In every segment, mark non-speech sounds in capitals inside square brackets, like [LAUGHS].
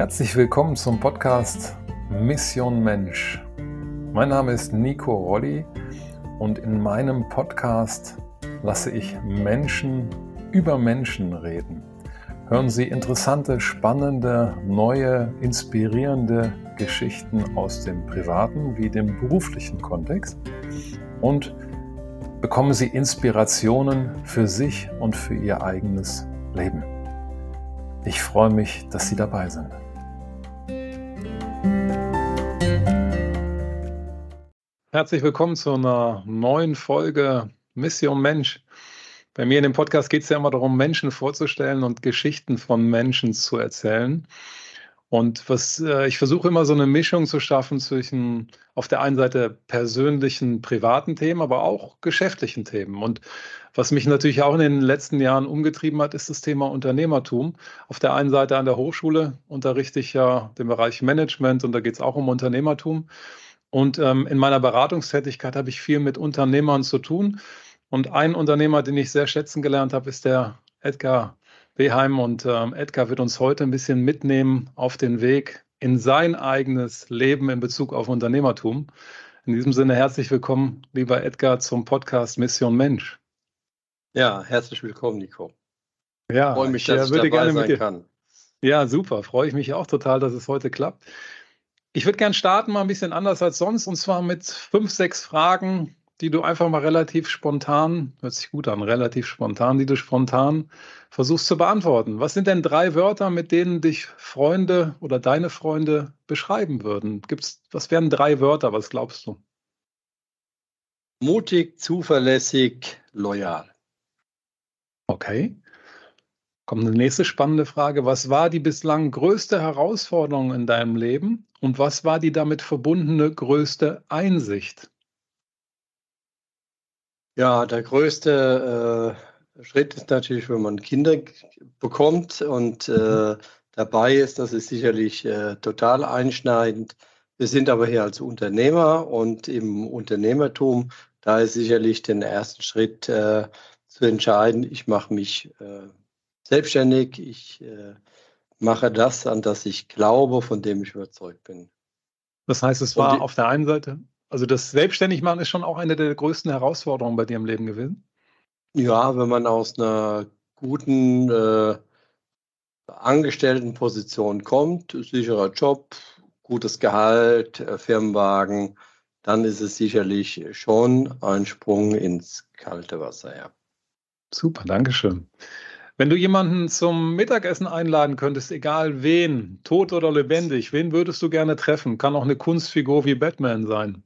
Herzlich willkommen zum Podcast Mission Mensch. Mein Name ist Nico Rolli und in meinem Podcast lasse ich Menschen über Menschen reden. Hören Sie interessante, spannende, neue, inspirierende Geschichten aus dem privaten wie dem beruflichen Kontext und bekommen Sie Inspirationen für sich und für Ihr eigenes Leben. Ich freue mich, dass Sie dabei sind. Herzlich willkommen zu einer neuen Folge Mission Mensch. Bei mir in dem Podcast geht es ja immer darum, Menschen vorzustellen und Geschichten von Menschen zu erzählen. Und was äh, ich versuche immer so eine Mischung zu schaffen zwischen auf der einen Seite persönlichen, privaten Themen, aber auch geschäftlichen Themen. Und was mich natürlich auch in den letzten Jahren umgetrieben hat, ist das Thema Unternehmertum. Auf der einen Seite an der Hochschule unterrichte ich ja den Bereich Management und da geht es auch um Unternehmertum. Und ähm, in meiner Beratungstätigkeit habe ich viel mit Unternehmern zu tun. Und ein Unternehmer, den ich sehr schätzen gelernt habe, ist der Edgar Beheim. Und ähm, Edgar wird uns heute ein bisschen mitnehmen auf den Weg in sein eigenes Leben in Bezug auf Unternehmertum. In diesem Sinne herzlich willkommen, lieber Edgar, zum Podcast Mission Mensch. Ja, herzlich willkommen, Nico. Ja, freue mich, dass ich, ich dabei sein kann. Ja, super. Freue ich mich auch total, dass es heute klappt. Ich würde gerne starten mal ein bisschen anders als sonst und zwar mit fünf, sechs Fragen, die du einfach mal relativ spontan, hört sich gut an, relativ spontan, die du spontan versuchst zu beantworten. Was sind denn drei Wörter, mit denen dich Freunde oder deine Freunde beschreiben würden? Gibt's, was wären drei Wörter, was glaubst du? Mutig, zuverlässig, loyal. Okay. Kommt eine nächste spannende Frage. Was war die bislang größte Herausforderung in deinem Leben und was war die damit verbundene größte Einsicht? Ja, der größte äh, Schritt ist natürlich, wenn man Kinder bekommt und äh, dabei ist, das ist sicherlich äh, total einschneidend. Wir sind aber hier als Unternehmer und im Unternehmertum, da ist sicherlich den ersten Schritt äh, zu entscheiden, ich mache mich äh, selbstständig, ich äh, mache das, an das ich glaube, von dem ich überzeugt bin. Das heißt, es war die, auf der einen Seite, also das Selbstständigmachen ist schon auch eine der größten Herausforderungen bei dir im Leben gewesen? Ja, wenn man aus einer guten äh, Angestelltenposition kommt, sicherer Job, gutes Gehalt, äh, Firmenwagen, dann ist es sicherlich schon ein Sprung ins kalte Wasser, ja. Super, Dankeschön. Wenn du jemanden zum Mittagessen einladen könntest, egal wen, tot oder lebendig, wen würdest du gerne treffen? Kann auch eine Kunstfigur wie Batman sein.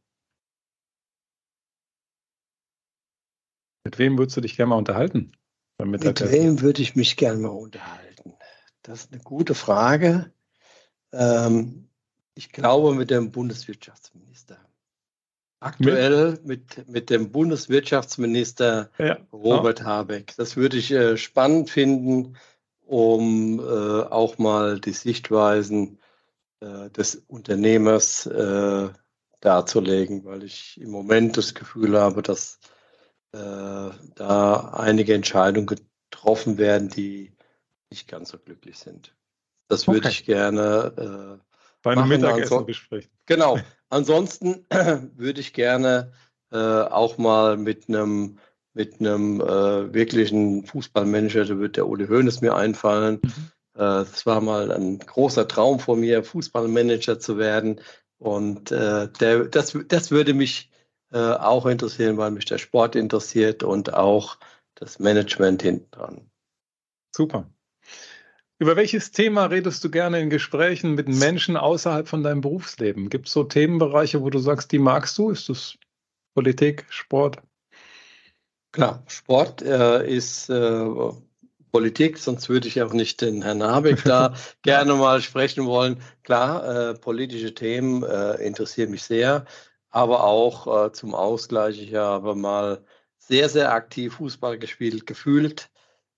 Mit wem würdest du dich gerne mal unterhalten? Mit wem würde ich mich gerne mal unterhalten? Das ist eine gute Frage. Ähm, ich glaube mit dem Bundeswirtschaftsminister. Aktuell mit, mit dem Bundeswirtschaftsminister ja. Robert ja. Habeck. Das würde ich äh, spannend finden, um äh, auch mal die Sichtweisen äh, des Unternehmers äh, darzulegen, weil ich im Moment das Gefühl habe, dass äh, da einige Entscheidungen getroffen werden, die nicht ganz so glücklich sind. Das würde okay. ich gerne äh, bei einem Mittagessen besprechen. Genau. [LAUGHS] Ansonsten [CLEARS THROAT] würde ich gerne äh, auch mal mit einem mit einem äh, wirklichen Fußballmanager, da wird der Uli Hoeneß mir einfallen. Mhm. Äh, es war mal ein großer Traum von mir, Fußballmanager zu werden. Und äh, der, das, das würde mich äh, auch interessieren, weil mich der Sport interessiert und auch das Management hinten dran. Super. Über welches Thema redest du gerne in Gesprächen mit Menschen außerhalb von deinem Berufsleben? Gibt es so Themenbereiche, wo du sagst, die magst du? Ist das Politik, Sport? Klar, Sport äh, ist äh, Politik, sonst würde ich auch nicht den Herrn Habeck da [LAUGHS] gerne mal sprechen wollen. Klar, äh, politische Themen äh, interessieren mich sehr, aber auch äh, zum Ausgleich. Ich habe mal sehr, sehr aktiv Fußball gespielt, gefühlt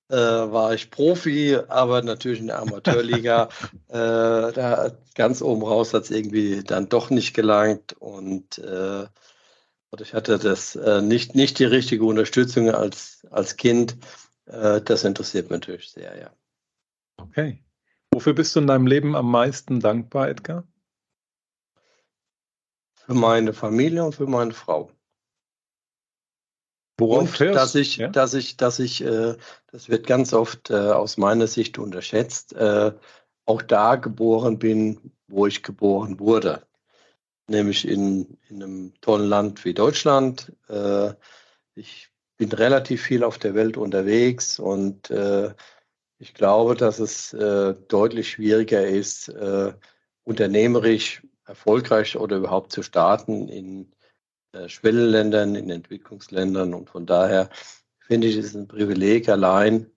äh, war ich Profi, aber natürlich in der Amateurliga. [LAUGHS] äh, da ganz oben raus hat es irgendwie dann doch nicht gelangt und äh, ich hatte das äh, nicht, nicht die richtige Unterstützung als, als Kind. Äh, das interessiert mich natürlich sehr, ja. Okay. Wofür bist du in deinem Leben am meisten dankbar, Edgar? Für meine Familie und für meine Frau. Worauf und dass ich, ja? dass ich, dass ich, äh, das wird ganz oft äh, aus meiner Sicht unterschätzt, äh, auch da geboren bin, wo ich geboren wurde, nämlich in, in einem tollen Land wie Deutschland. Äh, ich bin relativ viel auf der Welt unterwegs und äh, ich glaube, dass es äh, deutlich schwieriger ist, unternehmerisch erfolgreich oder überhaupt zu starten in Schwellenländern, in Entwicklungsländern. Und von daher finde ich es ein Privileg allein,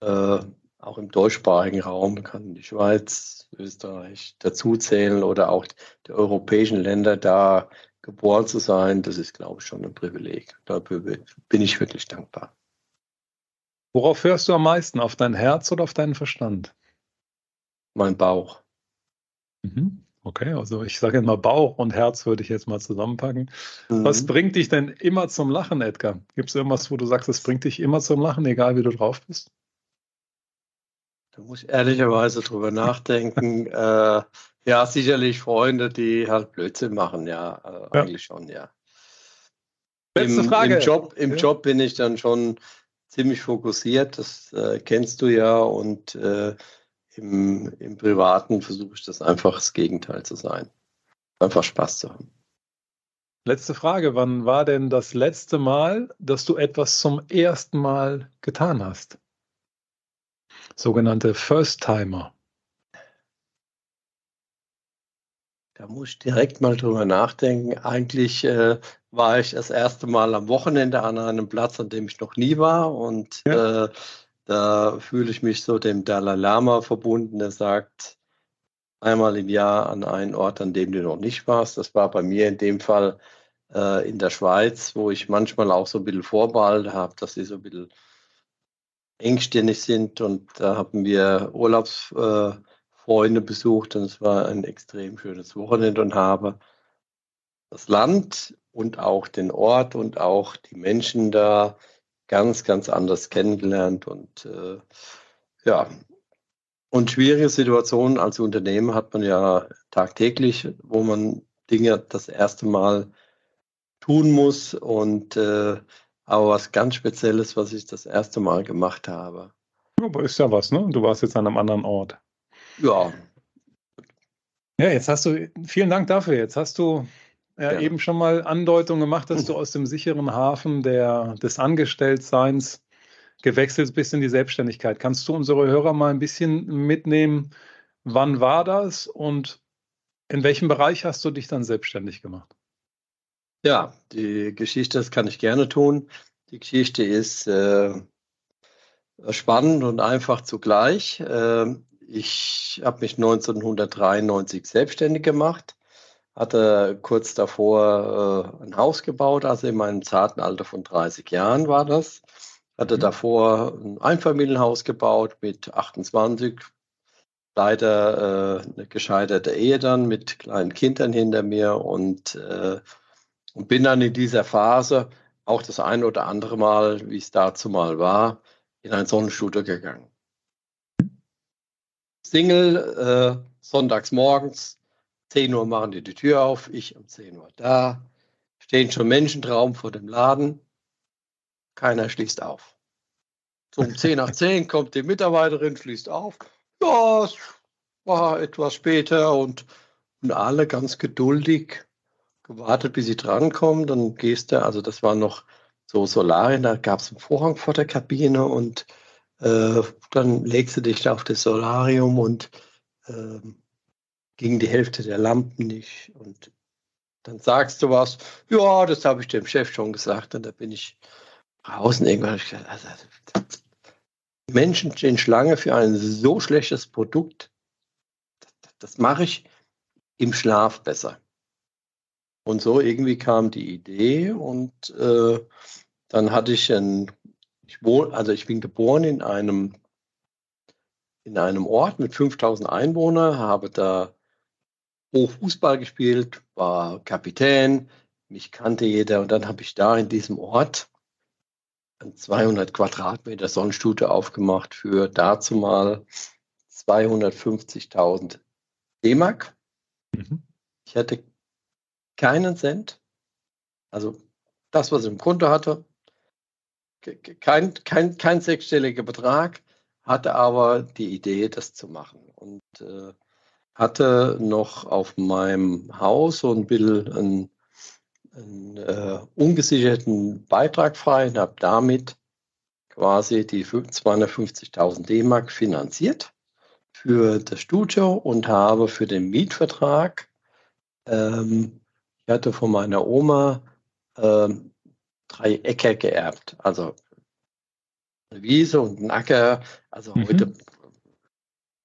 äh, auch im deutschsprachigen Raum kann die Schweiz, Österreich dazuzählen oder auch die europäischen Länder da geboren zu sein. Das ist, glaube ich, schon ein Privileg. Dafür bin ich wirklich dankbar. Worauf hörst du am meisten? Auf dein Herz oder auf deinen Verstand? Mein Bauch. Mhm. Okay, also ich sage immer Bauch und Herz würde ich jetzt mal zusammenpacken. Mhm. Was bringt dich denn immer zum Lachen, Edgar? Gibt es irgendwas, wo du sagst, es bringt dich immer zum Lachen, egal wie du drauf bist? Da muss ich ehrlicherweise drüber nachdenken. [LAUGHS] äh, ja, sicherlich Freunde, die halt Blödsinn machen, ja, äh, ja. eigentlich schon, ja. Letzte Im, Frage. Im, Job, im ja. Job bin ich dann schon ziemlich fokussiert, das äh, kennst du ja und äh, im, im Privaten versuche ich das einfach das Gegenteil zu sein. Einfach Spaß zu haben. Letzte Frage, wann war denn das letzte Mal, dass du etwas zum ersten Mal getan hast? Sogenannte First-Timer. Da muss ich direkt mal drüber nachdenken. Eigentlich äh, war ich das erste Mal am Wochenende an einem Platz, an dem ich noch nie war. Und ja. äh, da fühle ich mich so dem Dalai Lama verbunden, der sagt, einmal im Jahr an einen Ort, an dem du noch nicht warst. Das war bei mir in dem Fall äh, in der Schweiz, wo ich manchmal auch so ein bisschen Vorbehalte habe, dass sie so ein bisschen engstirnig sind. Und da haben wir Urlaubsfreunde äh, besucht und es war ein extrem schönes Wochenende und habe das Land und auch den Ort und auch die Menschen da ganz, ganz anders kennengelernt und äh, ja. Und schwierige Situationen als Unternehmen hat man ja tagtäglich, wo man Dinge das erste Mal tun muss und äh, aber was ganz Spezielles, was ich das erste Mal gemacht habe. Aber ist ja was, ne? Du warst jetzt an einem anderen Ort. Ja. Ja, jetzt hast du, vielen Dank dafür. Jetzt hast du ja, ja. eben schon mal Andeutung gemacht, dass du aus dem sicheren Hafen der, des Angestelltseins gewechselt bist in die Selbstständigkeit. Kannst du unsere Hörer mal ein bisschen mitnehmen? Wann war das und in welchem Bereich hast du dich dann selbstständig gemacht? Ja, die Geschichte, das kann ich gerne tun. Die Geschichte ist äh, spannend und einfach zugleich. Äh, ich habe mich 1993 selbstständig gemacht hatte kurz davor äh, ein Haus gebaut, also in meinem zarten Alter von 30 Jahren war das. Hatte mhm. davor ein Einfamilienhaus gebaut mit 28, leider äh, eine gescheiterte Ehe dann mit kleinen Kindern hinter mir und, äh, und bin dann in dieser Phase auch das ein oder andere Mal, wie es dazu mal war, in ein Sonnenstudio gegangen. Single, äh, sonntags morgens, 10 Uhr machen die die Tür auf, ich um 10 Uhr da. Stehen schon Menschentraum vor dem Laden. Keiner schließt auf. So um 10 nach 10 [LAUGHS] kommt die Mitarbeiterin, schließt auf. Ja, es war etwas später und, und alle ganz geduldig gewartet, bis sie drankommen. Dann gehst du, also das war noch so Solarien, da gab es einen Vorhang vor der Kabine und äh, dann legst du dich da auf das Solarium und äh, ging die Hälfte der Lampen nicht. Und dann sagst du was, ja, das habe ich dem Chef schon gesagt. Und da bin ich und irgendwann ich gesagt, also, Menschen stehen Schlange für ein so schlechtes Produkt, das, das mache ich im Schlaf besser. Und so irgendwie kam die Idee und äh, dann hatte ich ein, ich wohne, also ich bin geboren in einem in einem Ort mit 5000 Einwohnern, habe da hoch Fußball gespielt, war Kapitän, mich kannte jeder und dann habe ich da in diesem Ort ein 200 Quadratmeter Sonnenstudio aufgemacht für dazu mal 250.000 D-Mark. Mhm. Ich hatte keinen Cent. Also das, was ich im Konto hatte, kein, kein, kein sechsstelliger Betrag, hatte aber die Idee, das zu machen. Und äh, hatte noch auf meinem Haus so ein bisschen einen, einen äh, ungesicherten Beitrag frei und habe damit quasi die 250.000 D-Mark finanziert für das Studio und habe für den Mietvertrag, ähm, ich hatte von meiner Oma ähm, drei Äcker geerbt, also eine Wiese und ein Acker, also mhm. heute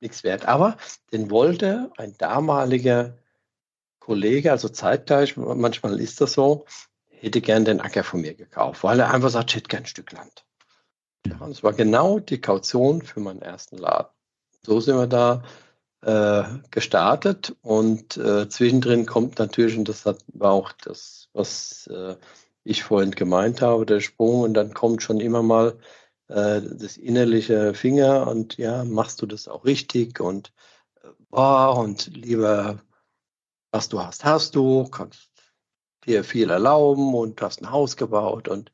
nichts wert. Aber den wollte ein damaliger Kollege, also zeitgleich, manchmal ist das so, hätte gern den Acker von mir gekauft, weil er einfach sagt, ich hätte gern ein Stück Land. Ja, und es war genau die Kaution für meinen ersten Laden. So sind wir da äh, gestartet und äh, zwischendrin kommt natürlich, und das hat, war auch das, was äh, ich vorhin gemeint habe, der Sprung, und dann kommt schon immer mal äh, das innerliche Finger und ja, machst du das auch richtig und äh, boah, und lieber, was du hast, hast du, kannst dir viel erlauben und hast ein Haus gebaut und,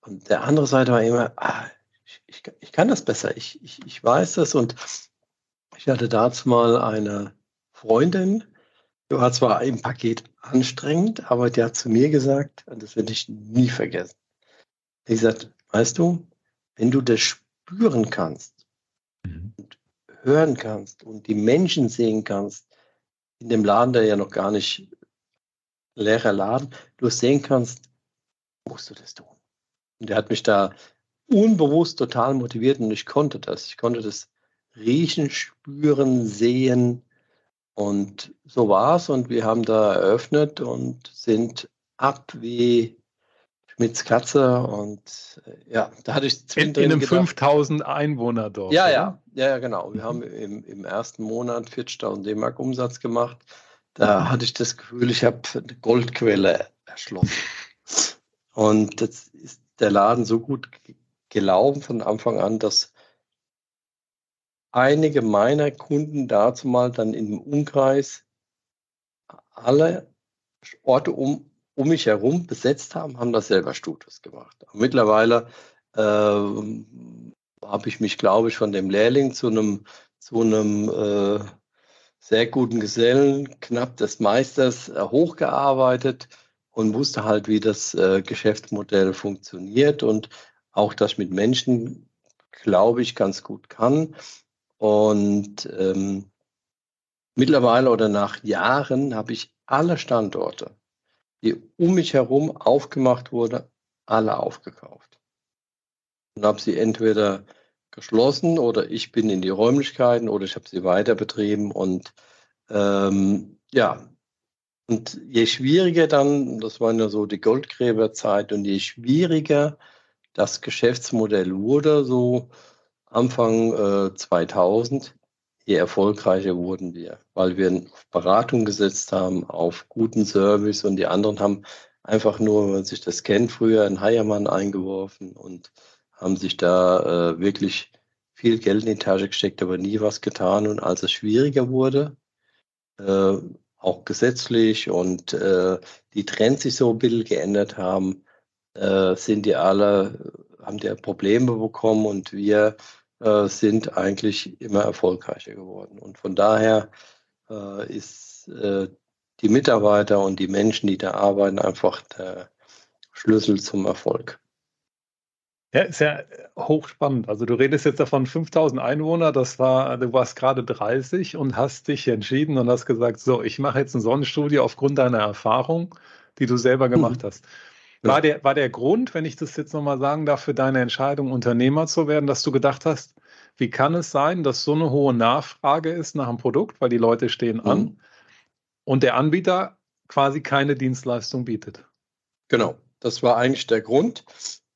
und der andere Seite war immer, ah, ich, ich, ich kann das besser, ich, ich, ich weiß das und ich hatte dazu mal eine Freundin, die war zwar im Paket anstrengend, aber die hat zu mir gesagt, und das werde ich nie vergessen. Die gesagt, weißt du, wenn du das spüren kannst mhm. und hören kannst und die Menschen sehen kannst, in dem Laden, der ja noch gar nicht leerer Laden, du sehen kannst, musst du das tun. Und der hat mich da unbewusst total motiviert und ich konnte das. Ich konnte das riechen, spüren, sehen. Und so war es. Und wir haben da eröffnet und sind ab wie Schmitz Katze. Und äh, ja, da hatte ich in, in einem 5000 Einwohner Dorf. Ja, ja, ja, ja, genau. Wir mhm. haben im, im ersten Monat 40.000 D-Mark Umsatz gemacht. Da hatte ich das Gefühl, ich habe eine Goldquelle erschlossen. Und jetzt ist der Laden so gut gelaufen von Anfang an, dass einige meiner Kunden dazu mal dann im Umkreis alle Orte um, um mich herum besetzt haben, haben das selber Studios gemacht. Mittlerweile äh, habe ich mich, glaube ich, von dem Lehrling zu einem, zu einem äh, sehr guten Gesellen, knapp des Meisters, äh, hochgearbeitet und wusste halt, wie das äh, Geschäftsmodell funktioniert und auch das mit Menschen, glaube ich, ganz gut kann. Und ähm, mittlerweile oder nach Jahren habe ich alle Standorte, die um mich herum aufgemacht wurden, alle aufgekauft. Und habe sie entweder geschlossen oder ich bin in die Räumlichkeiten oder ich habe sie weiter betrieben. Und ähm, ja, und je schwieriger dann, das war ja so die Goldgräberzeit, und je schwieriger das Geschäftsmodell wurde, so Anfang äh, 2000, je erfolgreicher wurden wir, weil wir auf Beratung gesetzt haben, auf guten Service und die anderen haben einfach nur, wenn man sich das kennt, früher einen Heiermann eingeworfen und haben sich da äh, wirklich viel Geld in die Tasche gesteckt, aber nie was getan. Und als es schwieriger wurde, äh, auch gesetzlich und äh, die Trends sich so ein bisschen geändert haben, äh, sind die alle haben die Probleme bekommen und wir äh, sind eigentlich immer erfolgreicher geworden. Und von daher äh, ist äh, die Mitarbeiter und die Menschen, die da arbeiten, einfach der Schlüssel zum Erfolg. Ja, ist ja hochspannend. Also du redest jetzt davon 5000 Einwohner, das war, du warst gerade 30 und hast dich entschieden und hast gesagt, so, ich mache jetzt ein Sonnenstudio aufgrund deiner Erfahrung, die du selber gemacht mhm. hast. War der, war der Grund, wenn ich das jetzt nochmal sagen darf, für deine Entscheidung, Unternehmer zu werden, dass du gedacht hast, wie kann es sein, dass so eine hohe Nachfrage ist nach einem Produkt, weil die Leute stehen an mhm. und der Anbieter quasi keine Dienstleistung bietet? Genau, das war eigentlich der Grund.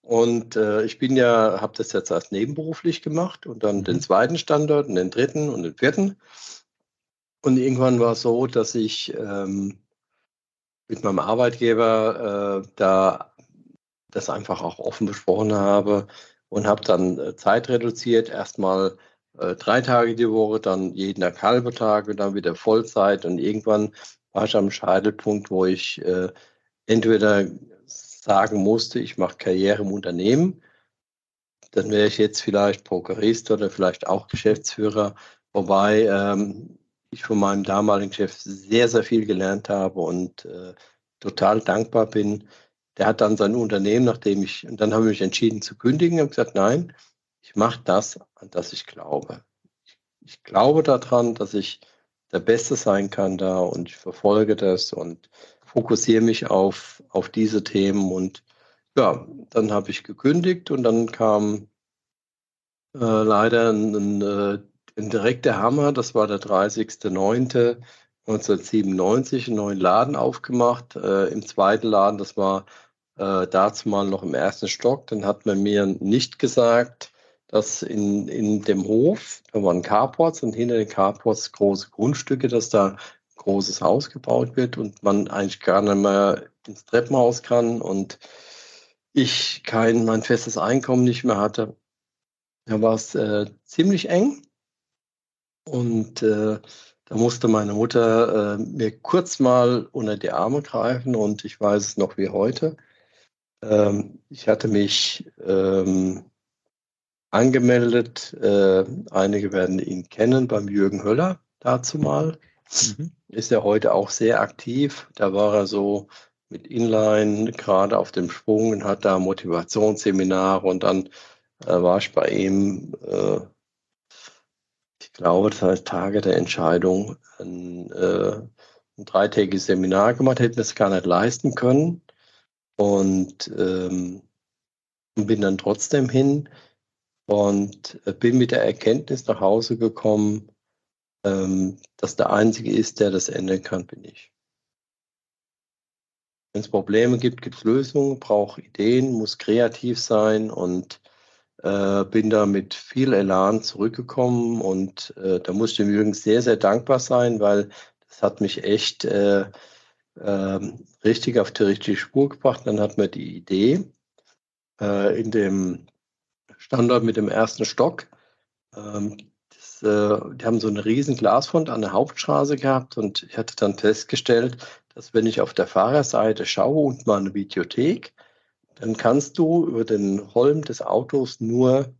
Und äh, ich bin ja, habe das jetzt als nebenberuflich gemacht und dann mhm. den zweiten Standort und den dritten und den vierten. Und irgendwann war es so, dass ich ähm, mit meinem Arbeitgeber äh, da das einfach auch offen besprochen habe und habe dann äh, Zeit reduziert, erstmal äh, drei Tage die Woche, dann jeden Tag halbe Tage, dann wieder Vollzeit und irgendwann war ich am Scheitelpunkt, wo ich äh, entweder sagen musste, ich mache Karriere im Unternehmen, dann wäre ich jetzt vielleicht Prokurist oder vielleicht auch Geschäftsführer, wobei ähm, ich von meinem damaligen Chef sehr, sehr viel gelernt habe und äh, total dankbar bin. Der hat dann sein Unternehmen, nachdem ich, und dann habe ich mich entschieden zu kündigen, und gesagt, nein, ich mache das, an das ich glaube. Ich, ich glaube daran, dass ich der Beste sein kann da und ich verfolge das und fokussiere mich auf, auf diese Themen und ja, dann habe ich gekündigt und dann kam äh, leider ein, ein, äh, ein, direkter Hammer, das war der 30.09.1997, einen neuen Laden aufgemacht. Äh, Im zweiten Laden, das war äh, dazu mal noch im ersten Stock, dann hat man mir nicht gesagt, dass in, in dem Hof, da waren Carports und hinter den Carports große Grundstücke, dass da ein großes Haus gebaut wird und man eigentlich gar nicht mehr ins Treppenhaus kann und ich kein, mein festes Einkommen nicht mehr hatte. Da war es äh, ziemlich eng und äh, da musste meine Mutter äh, mir kurz mal unter die Arme greifen und ich weiß es noch wie heute. Ähm, ich hatte mich ähm, angemeldet. Äh, einige werden ihn kennen beim Jürgen Höller dazu mal. Mhm. Ist er heute auch sehr aktiv. Da war er so mit Inline gerade auf dem Sprung und hat da Motivationsseminare und dann äh, war ich bei ihm, äh, ich glaube, das heißt Tage der Entscheidung, ein, äh, ein dreitägiges Seminar gemacht, hätte es gar nicht leisten können und ähm, bin dann trotzdem hin und äh, bin mit der Erkenntnis nach Hause gekommen, ähm, dass der Einzige ist, der das ändern kann, bin ich. Wenn es Probleme gibt, gibt es Lösungen, brauche Ideen, muss kreativ sein und äh, bin da mit viel Elan zurückgekommen und äh, da muss ich dem Jürgen sehr, sehr dankbar sein, weil das hat mich echt äh, ähm, richtig auf die richtige Spur gebracht. Dann hat man die Idee äh, in dem Standort mit dem ersten Stock. Ähm, das, äh, die haben so eine riesen Glasfront an der Hauptstraße gehabt und ich hatte dann festgestellt, dass wenn ich auf der Fahrerseite schaue und mal eine Videothek, dann kannst du über den Holm des Autos nur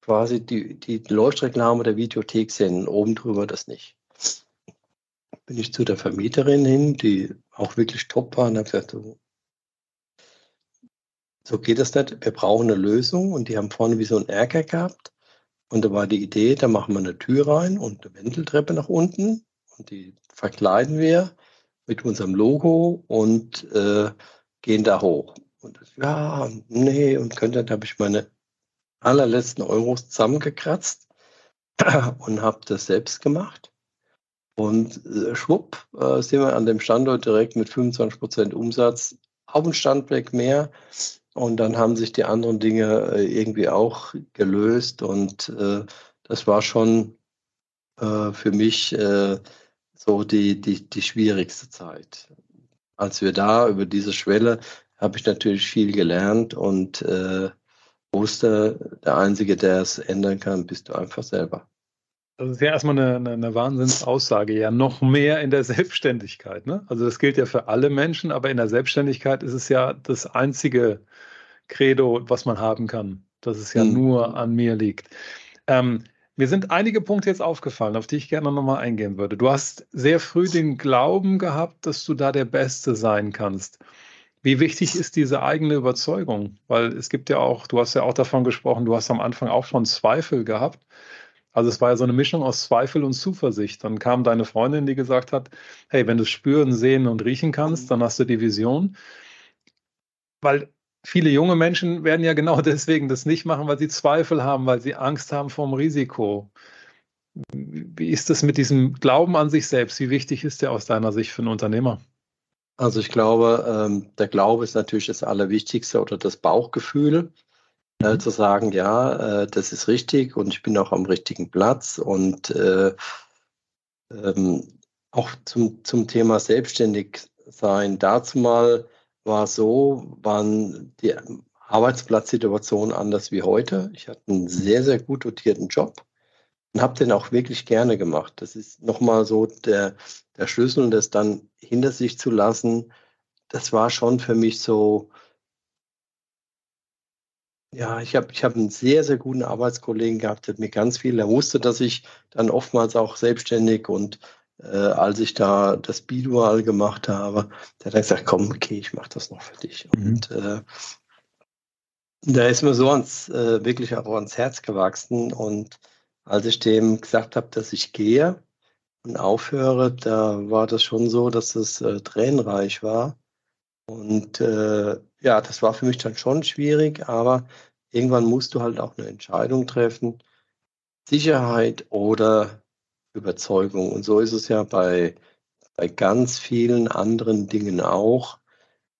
quasi die, die Leuchtreklame der Videothek sehen, oben drüber das nicht. Bin ich zu der Vermieterin hin, die auch wirklich top war und habe gesagt, so, so geht das nicht. Wir brauchen eine Lösung. Und die haben vorne wie so einen Ärger gehabt. Und da war die Idee, da machen wir eine Tür rein und eine Wendeltreppe nach unten. Und die verkleiden wir mit unserem Logo und äh, gehen da hoch. Und das, ja, nee, und könnte, da habe ich meine allerletzten Euros zusammengekratzt [CLEARS THROAT] und habe das selbst gemacht. Und äh, schwupp äh, sind wir an dem Standort direkt mit 25% Umsatz auf den Standweg mehr und dann haben sich die anderen Dinge äh, irgendwie auch gelöst. Und äh, das war schon äh, für mich äh, so die, die, die schwierigste Zeit. Als wir da über diese Schwelle, habe ich natürlich viel gelernt und äh, wusste, der Einzige, der es ändern kann, bist du einfach selber. Das ist ja erstmal eine, eine, eine Wahnsinnsaussage, ja, noch mehr in der Selbstständigkeit. Ne? Also das gilt ja für alle Menschen, aber in der Selbstständigkeit ist es ja das einzige Credo, was man haben kann, dass es ja mhm. nur an mir liegt. Ähm, mir sind einige Punkte jetzt aufgefallen, auf die ich gerne nochmal eingehen würde. Du hast sehr früh den Glauben gehabt, dass du da der Beste sein kannst. Wie wichtig ist diese eigene Überzeugung? Weil es gibt ja auch, du hast ja auch davon gesprochen, du hast am Anfang auch schon Zweifel gehabt. Also es war ja so eine Mischung aus Zweifel und Zuversicht. Dann kam deine Freundin, die gesagt hat, hey, wenn du spüren, sehen und riechen kannst, dann hast du die Vision. Weil viele junge Menschen werden ja genau [LAUGHS] deswegen das nicht machen, weil sie Zweifel haben, weil sie Angst haben vor dem Risiko. Wie ist das mit diesem Glauben an sich selbst? Wie wichtig ist der aus deiner Sicht für einen Unternehmer? Also ich glaube, ähm, der Glaube ist natürlich das Allerwichtigste oder das Bauchgefühl, äh, mhm. zu sagen, ja, äh, das ist richtig und ich bin auch am richtigen Platz. Und äh, ähm, auch zum, zum Thema selbstständig sein, dazu mal war so, waren die Arbeitsplatzsituation anders wie heute. Ich hatte einen sehr, sehr gut dotierten Job und habe den auch wirklich gerne gemacht. Das ist nochmal so der, der Schlüssel, das dann hinter sich zu lassen. Das war schon für mich so, ja, ich habe ich hab einen sehr, sehr guten Arbeitskollegen gehabt, der hat mir ganz viel, er wusste, dass ich dann oftmals auch selbstständig und äh, als ich da das Bidual gemacht habe, der hat dann gesagt, komm, okay, ich mache das noch für dich. Mhm. Und äh, da ist mir so ans, äh, wirklich auch ans Herz gewachsen. Und als ich dem gesagt habe, dass ich gehe und aufhöre, da war das schon so, dass es äh, tränenreich war. Und äh, ja, das war für mich dann schon schwierig, aber irgendwann musst du halt auch eine Entscheidung treffen. Sicherheit oder Überzeugung. Und so ist es ja bei, bei ganz vielen anderen Dingen auch.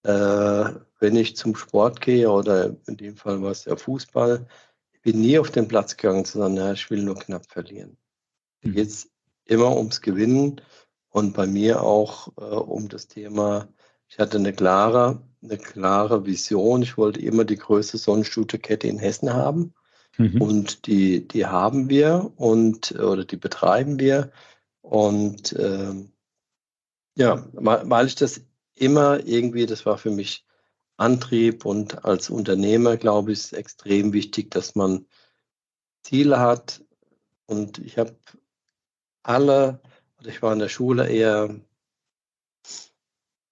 Äh, wenn ich zum Sport gehe oder in dem Fall war es ja Fußball, bin nie auf den Platz gegangen zu sagen, na, ich will nur knapp verlieren. Da mhm. geht es immer ums Gewinnen und bei mir auch äh, um das Thema ich hatte eine klare, eine klare Vision. Ich wollte immer die größte Sonnenstudio-Kette in Hessen haben. Mhm. Und die, die haben wir und oder die betreiben wir. Und ähm, ja, weil ich das immer irgendwie, das war für mich Antrieb und als Unternehmer, glaube ich, ist extrem wichtig, dass man Ziele hat. Und ich habe alle, ich war in der Schule eher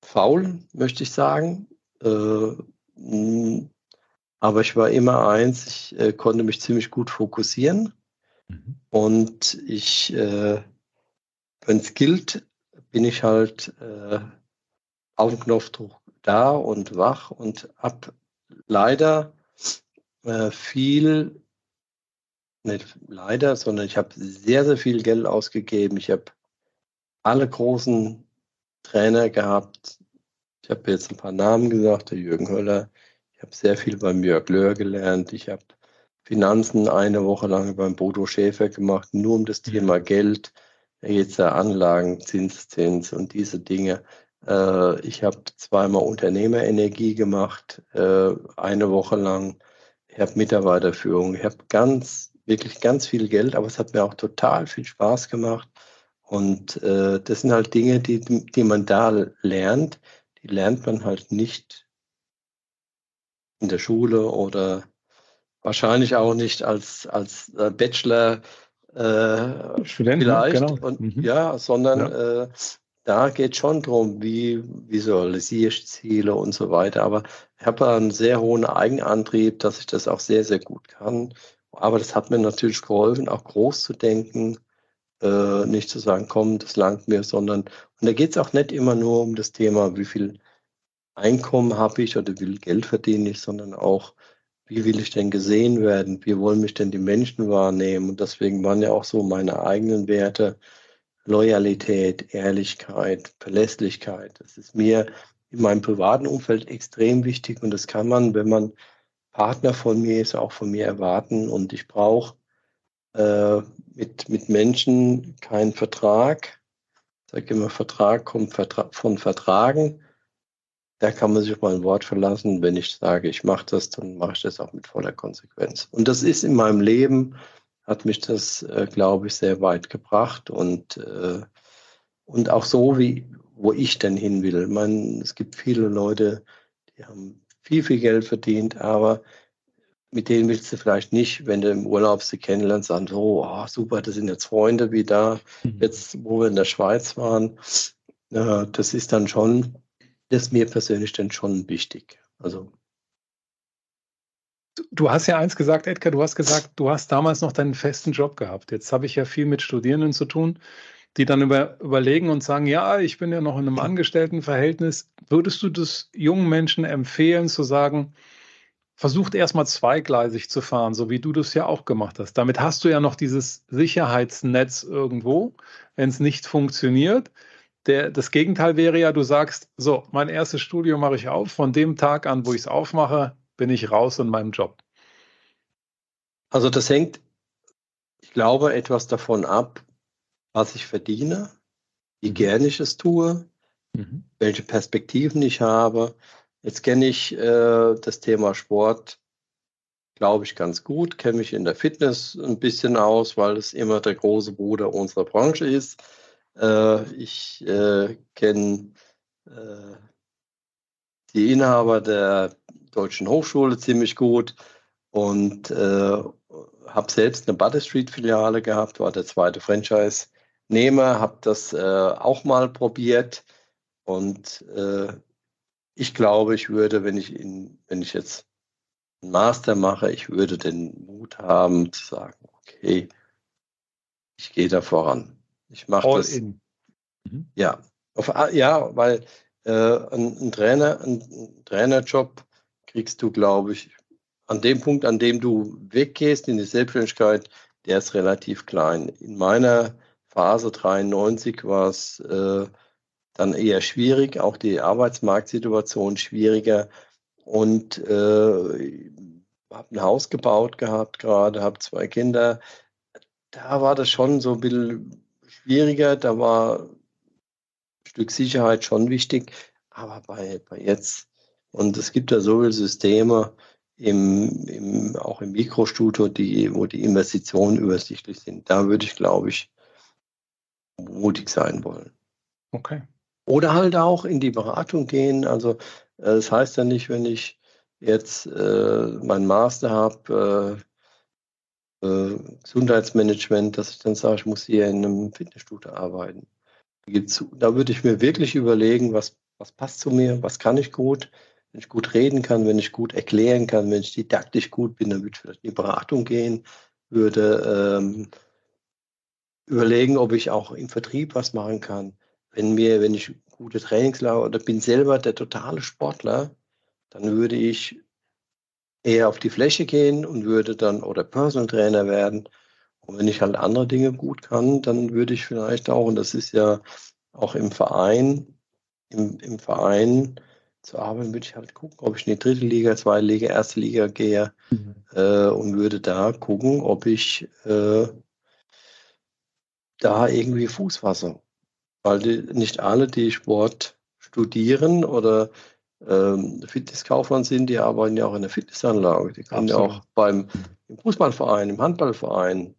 faul, möchte ich sagen. Äh, aber ich war immer eins, ich äh, konnte mich ziemlich gut fokussieren. Mhm. Und ich, äh, wenn es gilt, bin ich halt auf dem Knopfdruck da und wach und habe leider äh, viel, nicht leider, sondern ich habe sehr, sehr viel Geld ausgegeben. Ich habe alle großen Trainer gehabt, ich habe jetzt ein paar Namen gesagt, der Jürgen Höller. Ich habe sehr viel beim Jörg Löhr gelernt. Ich habe Finanzen eine Woche lang beim Bodo Schäfer gemacht, nur um das Thema Geld, jetzt Anlagen, Zinszins und diese Dinge. Äh, ich habe zweimal Unternehmerenergie gemacht, äh, eine Woche lang. Ich habe Mitarbeiterführung. Ich habe ganz, wirklich ganz viel Geld, aber es hat mir auch total viel Spaß gemacht. Und äh, das sind halt Dinge, die, die man da lernt, die lernt man halt nicht in der Schule oder wahrscheinlich auch nicht als, als äh, Bachelor äh, Student, vielleicht. Genau. Und, mhm. Ja, sondern ja. Äh, da geht schon darum, wie visualisiere ich Ziele und so weiter. Aber ich habe einen sehr hohen Eigenantrieb, dass ich das auch sehr, sehr gut kann. Aber das hat mir natürlich geholfen, auch groß zu denken, äh, nicht zu sagen, komm, das langt mir, sondern, und da geht es auch nicht immer nur um das Thema, wie viel Einkommen habe ich oder wie viel Geld verdiene ich, sondern auch, wie will ich denn gesehen werden, wie wollen mich denn die Menschen wahrnehmen. Und deswegen waren ja auch so meine eigenen Werte, Loyalität, Ehrlichkeit, Verlässlichkeit. Das ist mir in meinem privaten Umfeld extrem wichtig und das kann man, wenn man Partner von mir ist, auch von mir erwarten. Und ich brauche äh, mit, mit Menschen keinen Vertrag. Ich sage immer, Vertrag kommt von Vertragen. Da kann man sich auf mein Wort verlassen. Wenn ich sage, ich mache das, dann mache ich das auch mit voller Konsequenz. Und das ist in meinem Leben, hat mich das, äh, glaube ich, sehr weit gebracht und, äh, und auch so, wie, wo ich denn hin will. Ich meine, es gibt viele Leute, die haben viel, viel Geld verdient, aber mit denen willst du vielleicht nicht, wenn du im Urlaub sie kennenlernst, sagen, so, oh, super, das sind jetzt Freunde wie da, mhm. jetzt, wo wir in der Schweiz waren. Äh, das ist dann schon, das ist mir persönlich dann schon wichtig. Also. Du hast ja eins gesagt, Edgar, du hast gesagt, du hast damals noch deinen festen Job gehabt. Jetzt habe ich ja viel mit Studierenden zu tun, die dann über, überlegen und sagen, ja, ich bin ja noch in einem Angestelltenverhältnis. Würdest du das jungen Menschen empfehlen, zu sagen, versucht erstmal zweigleisig zu fahren, so wie du das ja auch gemacht hast. Damit hast du ja noch dieses Sicherheitsnetz irgendwo, wenn es nicht funktioniert. Der, das Gegenteil wäre ja, du sagst, so, mein erstes Studio mache ich auf, von dem Tag an, wo ich es aufmache, bin ich raus in meinem Job. Also das hängt, ich glaube, etwas davon ab, was ich verdiene, wie gerne ich es tue, mhm. welche Perspektiven ich habe, Jetzt kenne ich äh, das Thema Sport, glaube ich, ganz gut, kenne mich in der Fitness ein bisschen aus, weil es immer der große Bruder unserer Branche ist. Äh, ich äh, kenne äh, die Inhaber der Deutschen Hochschule ziemlich gut und äh, habe selbst eine Butter Street Filiale gehabt, war der zweite Franchise-Nehmer, habe das äh, auch mal probiert und äh, ich glaube, ich würde, wenn ich in, wenn ich jetzt einen Master mache, ich würde den Mut haben zu sagen, okay, ich gehe da voran. Ich mache das. In. Mhm. Ja, auf, ja, weil äh, ein, ein, Trainer, ein, ein Trainerjob kriegst du, glaube ich, an dem Punkt, an dem du weggehst in die Selbstständigkeit, der ist relativ klein. In meiner Phase 93 war es äh, dann eher schwierig, auch die Arbeitsmarktsituation schwieriger. Und äh, habe ein Haus gebaut gehabt gerade, habe zwei Kinder. Da war das schon so ein bisschen schwieriger. Da war ein Stück Sicherheit schon wichtig. Aber bei, bei jetzt, und es gibt da so viele Systeme, im, im, auch im Mikrostudio, die, wo die Investitionen übersichtlich sind. Da würde ich, glaube ich, mutig sein wollen. Okay. Oder halt auch in die Beratung gehen. Also äh, das heißt ja nicht, wenn ich jetzt äh, meinen Master habe, äh, äh, Gesundheitsmanagement, dass ich dann sage, ich muss hier in einem Fitnessstudio arbeiten. Da würde ich mir wirklich überlegen, was, was passt zu mir, was kann ich gut, wenn ich gut reden kann, wenn ich gut erklären kann, wenn ich didaktisch gut bin, dann würde ich vielleicht in die Beratung gehen, würde ähm, überlegen, ob ich auch im Vertrieb was machen kann. Wenn mir, wenn ich gute Trainingslager oder bin selber der totale Sportler, dann würde ich eher auf die Fläche gehen und würde dann oder Personal Trainer werden. Und wenn ich halt andere Dinge gut kann, dann würde ich vielleicht auch, und das ist ja auch im Verein, im, im Verein zu arbeiten, würde ich halt gucken, ob ich in die dritte Liga, zweite Liga, erste Liga gehe mhm. äh, und würde da gucken, ob ich äh, da irgendwie Fuß fasse. Weil die, nicht alle, die Sport studieren oder ähm, Fitnesskaufmann sind, die arbeiten ja auch in der Fitnessanlage. Die können Absolut. ja auch beim im Fußballverein, im Handballverein,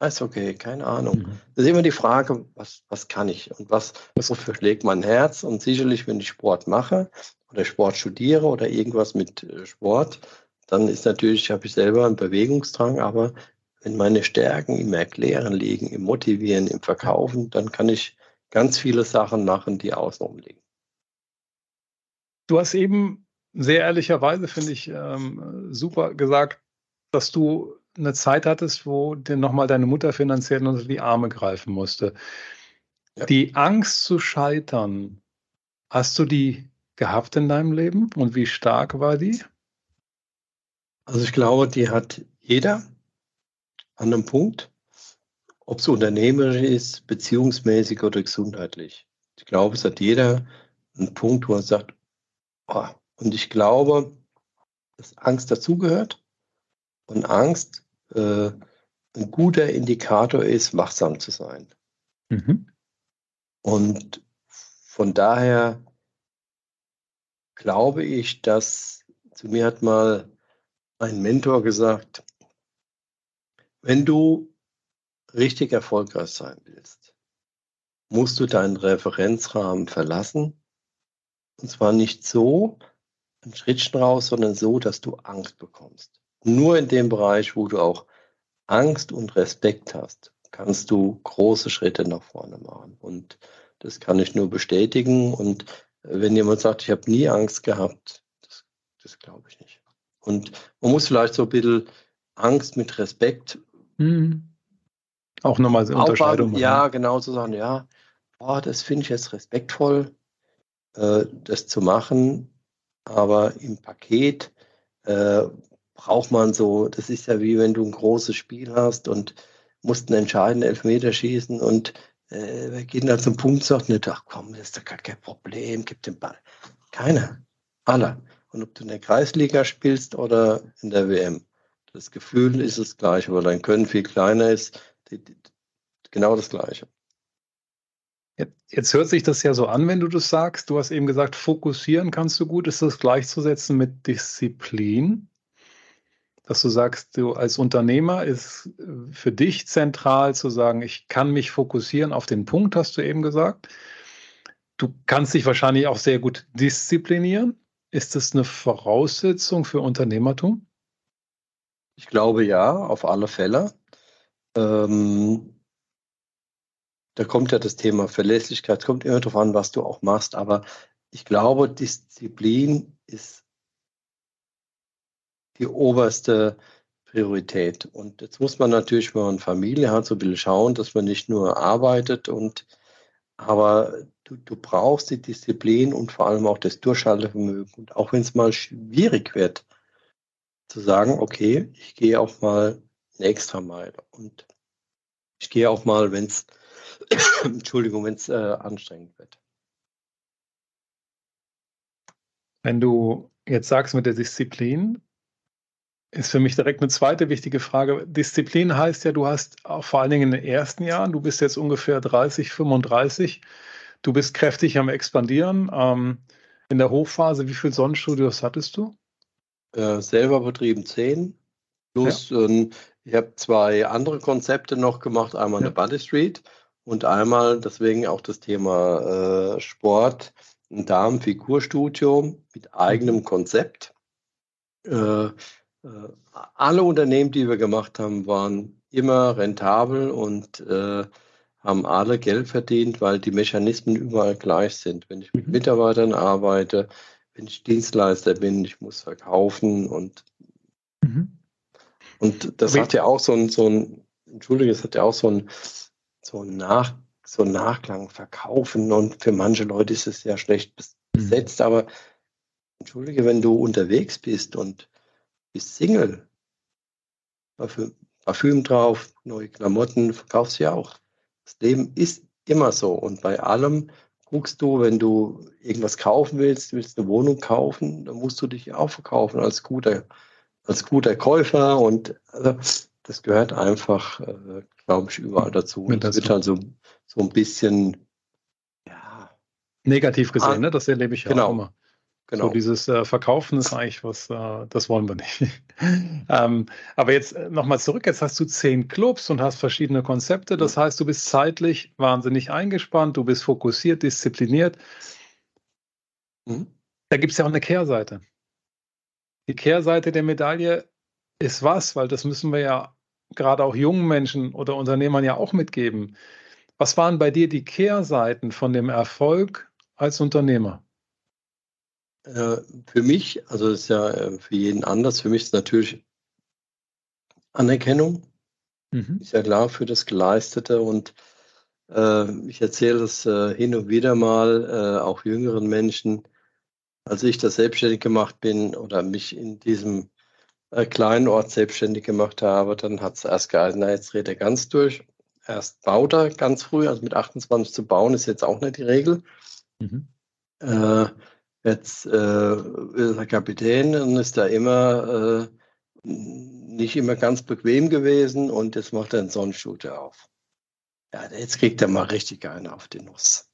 okay, keine Ahnung. Mhm. Das ist immer die Frage, was, was kann ich und was, wofür schlägt mein Herz? Und sicherlich, wenn ich Sport mache oder Sport studiere oder irgendwas mit äh, Sport, dann ist natürlich, habe ich selber einen Bewegungsdrang, aber wenn meine Stärken im Erklären liegen, im Motivieren, im Verkaufen, dann kann ich ganz viele Sachen machen, die außenrum liegen. Du hast eben sehr ehrlicherweise, finde ich, ähm, super gesagt, dass du eine Zeit hattest, wo dir nochmal deine Mutter finanziell unter die Arme greifen musste. Ja. Die Angst zu scheitern, hast du die gehabt in deinem Leben und wie stark war die? Also ich glaube, die hat jeder an einem Punkt, ob es unternehmerisch ist, beziehungsmäßig oder gesundheitlich. Ich glaube, es hat jeder einen Punkt, wo er sagt, oh, und ich glaube, dass Angst dazugehört und Angst äh, ein guter Indikator ist, wachsam zu sein. Mhm. Und von daher glaube ich, dass zu mir hat mal ein Mentor gesagt, wenn du richtig erfolgreich sein willst, musst du deinen Referenzrahmen verlassen. Und zwar nicht so, ein Schrittchen raus, sondern so, dass du Angst bekommst. Nur in dem Bereich, wo du auch Angst und Respekt hast, kannst du große Schritte nach vorne machen. Und das kann ich nur bestätigen. Und wenn jemand sagt, ich habe nie Angst gehabt, das, das glaube ich nicht. Und man muss vielleicht so ein bisschen Angst mit Respekt. Mhm. Auch nochmal so Unterscheidung. Machen. Ja, genau zu sagen, ja, oh, das finde ich jetzt respektvoll, äh, das zu machen. Aber im Paket, äh, braucht man so, das ist ja wie wenn du ein großes Spiel hast und musst einen entscheidenden Elfmeter schießen und äh, wir gehen dann zum Punkt sagt nicht, ach komm, das ist doch gar kein Problem, gib den Ball. Keiner. Alle. Und ob du in der Kreisliga spielst oder in der WM. Das Gefühl ist das gleiche, weil dein Können viel kleiner ist. Die, die, genau das gleiche. Jetzt hört sich das ja so an, wenn du das sagst. Du hast eben gesagt, fokussieren kannst du gut. Ist das gleichzusetzen mit Disziplin? Dass du sagst, du als Unternehmer ist für dich zentral zu sagen, ich kann mich fokussieren auf den Punkt, hast du eben gesagt. Du kannst dich wahrscheinlich auch sehr gut disziplinieren. Ist das eine Voraussetzung für Unternehmertum? Ich glaube ja, auf alle Fälle. Ähm, da kommt ja das Thema Verlässlichkeit, kommt immer darauf an, was du auch machst. Aber ich glaube, Disziplin ist die oberste Priorität. Und jetzt muss man natürlich, wenn man Familie hat, so ein bisschen schauen, dass man nicht nur arbeitet und aber du, du brauchst die Disziplin und vor allem auch das Durchhaltevermögen. Und auch wenn es mal schwierig wird, zu sagen, okay, ich gehe auch mal eine extra Meile. Und ich gehe auch mal, wenn es [COUGHS] Entschuldigung, wenn es äh, anstrengend wird. Wenn du jetzt sagst mit der Disziplin, ist für mich direkt eine zweite wichtige Frage. Disziplin heißt ja, du hast auch vor allen Dingen in den ersten Jahren, du bist jetzt ungefähr 30, 35, du bist kräftig am Expandieren. Ähm, in der Hochphase, wie viele Sonnenstudios hattest du? Äh, selber betrieben zehn. Plus, ja. ähm, ich habe zwei andere Konzepte noch gemacht, einmal ja. eine Buddy Street und einmal deswegen auch das Thema äh, Sport, ein Darmfigurstudio mit eigenem mhm. Konzept. Äh, äh, alle Unternehmen, die wir gemacht haben, waren immer rentabel und äh, haben alle Geld verdient, weil die Mechanismen überall gleich sind. Wenn ich mit mhm. Mitarbeitern arbeite, wenn ich Dienstleister bin, ich muss verkaufen und mhm. und das okay. hat ja auch so ein, so ein, Entschuldige, es hat ja auch so ein so nach so Nachklang verkaufen und für manche Leute ist es ja schlecht mhm. besetzt, mhm. aber entschuldige, wenn du unterwegs bist und bist Single, Parfüm, Parfüm drauf, neue Klamotten, verkaufst du ja auch. Das Leben ist immer so und bei allem guckst du, wenn du irgendwas kaufen willst, willst eine Wohnung kaufen, dann musst du dich auch verkaufen als guter, als guter Käufer und also, das gehört einfach, äh, glaube ich, überall dazu. Und das wird halt so, so ein bisschen ja, negativ gesehen, an, ne? das erlebe ich ja genau, auch immer. Genau. So dieses äh, Verkaufen ist eigentlich was, äh, das wollen wir nicht. [LAUGHS] ähm, aber jetzt äh, nochmal zurück, jetzt hast du zehn Clubs und hast verschiedene Konzepte. Das heißt, du bist zeitlich wahnsinnig eingespannt, du bist fokussiert, diszipliniert. Mhm. Da gibt es ja auch eine Kehrseite. Die Kehrseite der Medaille ist was, weil das müssen wir ja gerade auch jungen Menschen oder Unternehmern ja auch mitgeben. Was waren bei dir die Kehrseiten von dem Erfolg als Unternehmer? Äh, für mich, also ist ja äh, für jeden anders, für mich ist natürlich Anerkennung, mhm. ist ja klar für das Geleistete und äh, ich erzähle das hin und wieder mal, auch jüngeren Menschen, als ich das selbstständig gemacht bin oder mich in diesem kleinen Ort selbstständig gemacht habe, dann hat es erst geheißen, na, jetzt dreht er ganz durch. Erst baut er ganz früh, also mit 28 zu bauen, ist jetzt auch nicht die Regel. Mhm. Äh, jetzt äh, ist er Kapitän und ist da immer äh, nicht immer ganz bequem gewesen und jetzt macht er einen Sonnenshooter auf. Ja, jetzt kriegt er mal richtig einen auf die Nuss.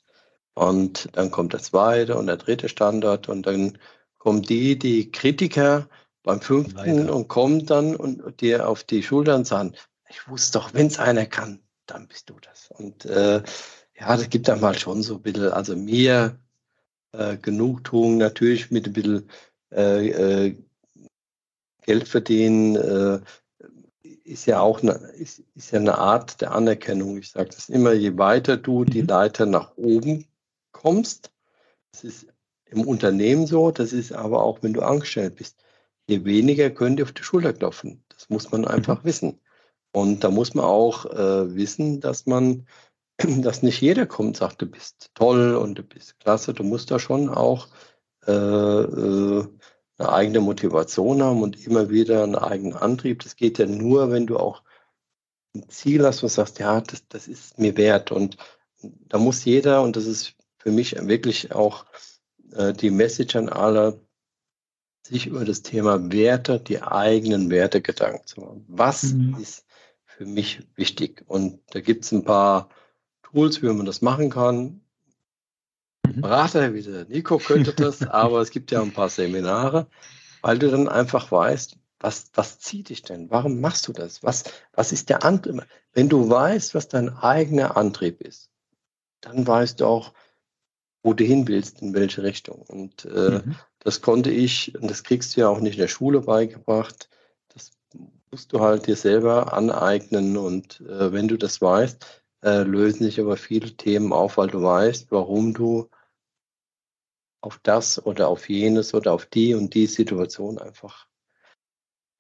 Und dann kommt der zweite und der dritte Standort und dann kommen die, die Kritiker, beim fünften Leider. und kommt dann und dir auf die Schultern sagen, ich wusste doch, wenn es einer kann, dann bist du das. Und äh, ja, das gibt dann mal schon so ein bisschen, also mir äh, Genugtuung natürlich mit ein bisschen äh, äh, Geld verdienen, äh, ist ja auch eine, ist, ist ja eine Art der Anerkennung. Ich sage das immer, je weiter du die mhm. Leiter nach oben kommst, das ist im Unternehmen so, das ist aber auch, wenn du angestellt bist je weniger können die auf die Schulter klopfen. Das muss man einfach mhm. wissen. Und da muss man auch äh, wissen, dass man, [CLEARS THROAT] dass nicht jeder kommt und sagt, du bist toll und du bist klasse. Du musst da schon auch äh, äh, eine eigene Motivation haben und immer wieder einen eigenen Antrieb. Das geht ja nur, wenn du auch ein Ziel hast und sagst, ja, das, das ist mir wert. Und da muss jeder, und das ist für mich wirklich auch äh, die Message an alle, sich über das Thema Werte, die eigenen Werte Gedanken zu machen. Was mhm. ist für mich wichtig? Und da gibt es ein paar Tools, wie man das machen kann. mhm. Berater wie der Nico könnte das, [LAUGHS] aber es gibt ja ein paar Seminare, weil du dann einfach weißt, was, was zieht dich denn? Warum machst du das? Was, was ist der Antrieb? Wenn du weißt, was dein eigener Antrieb ist, dann weißt du auch, wo du hin willst, in welche Richtung. Und äh, mhm. das konnte ich, und das kriegst du ja auch nicht in der Schule beigebracht, das musst du halt dir selber aneignen. Und äh, wenn du das weißt, äh, lösen sich aber viele Themen auf, weil du weißt, warum du auf das oder auf jenes oder auf die und die Situation einfach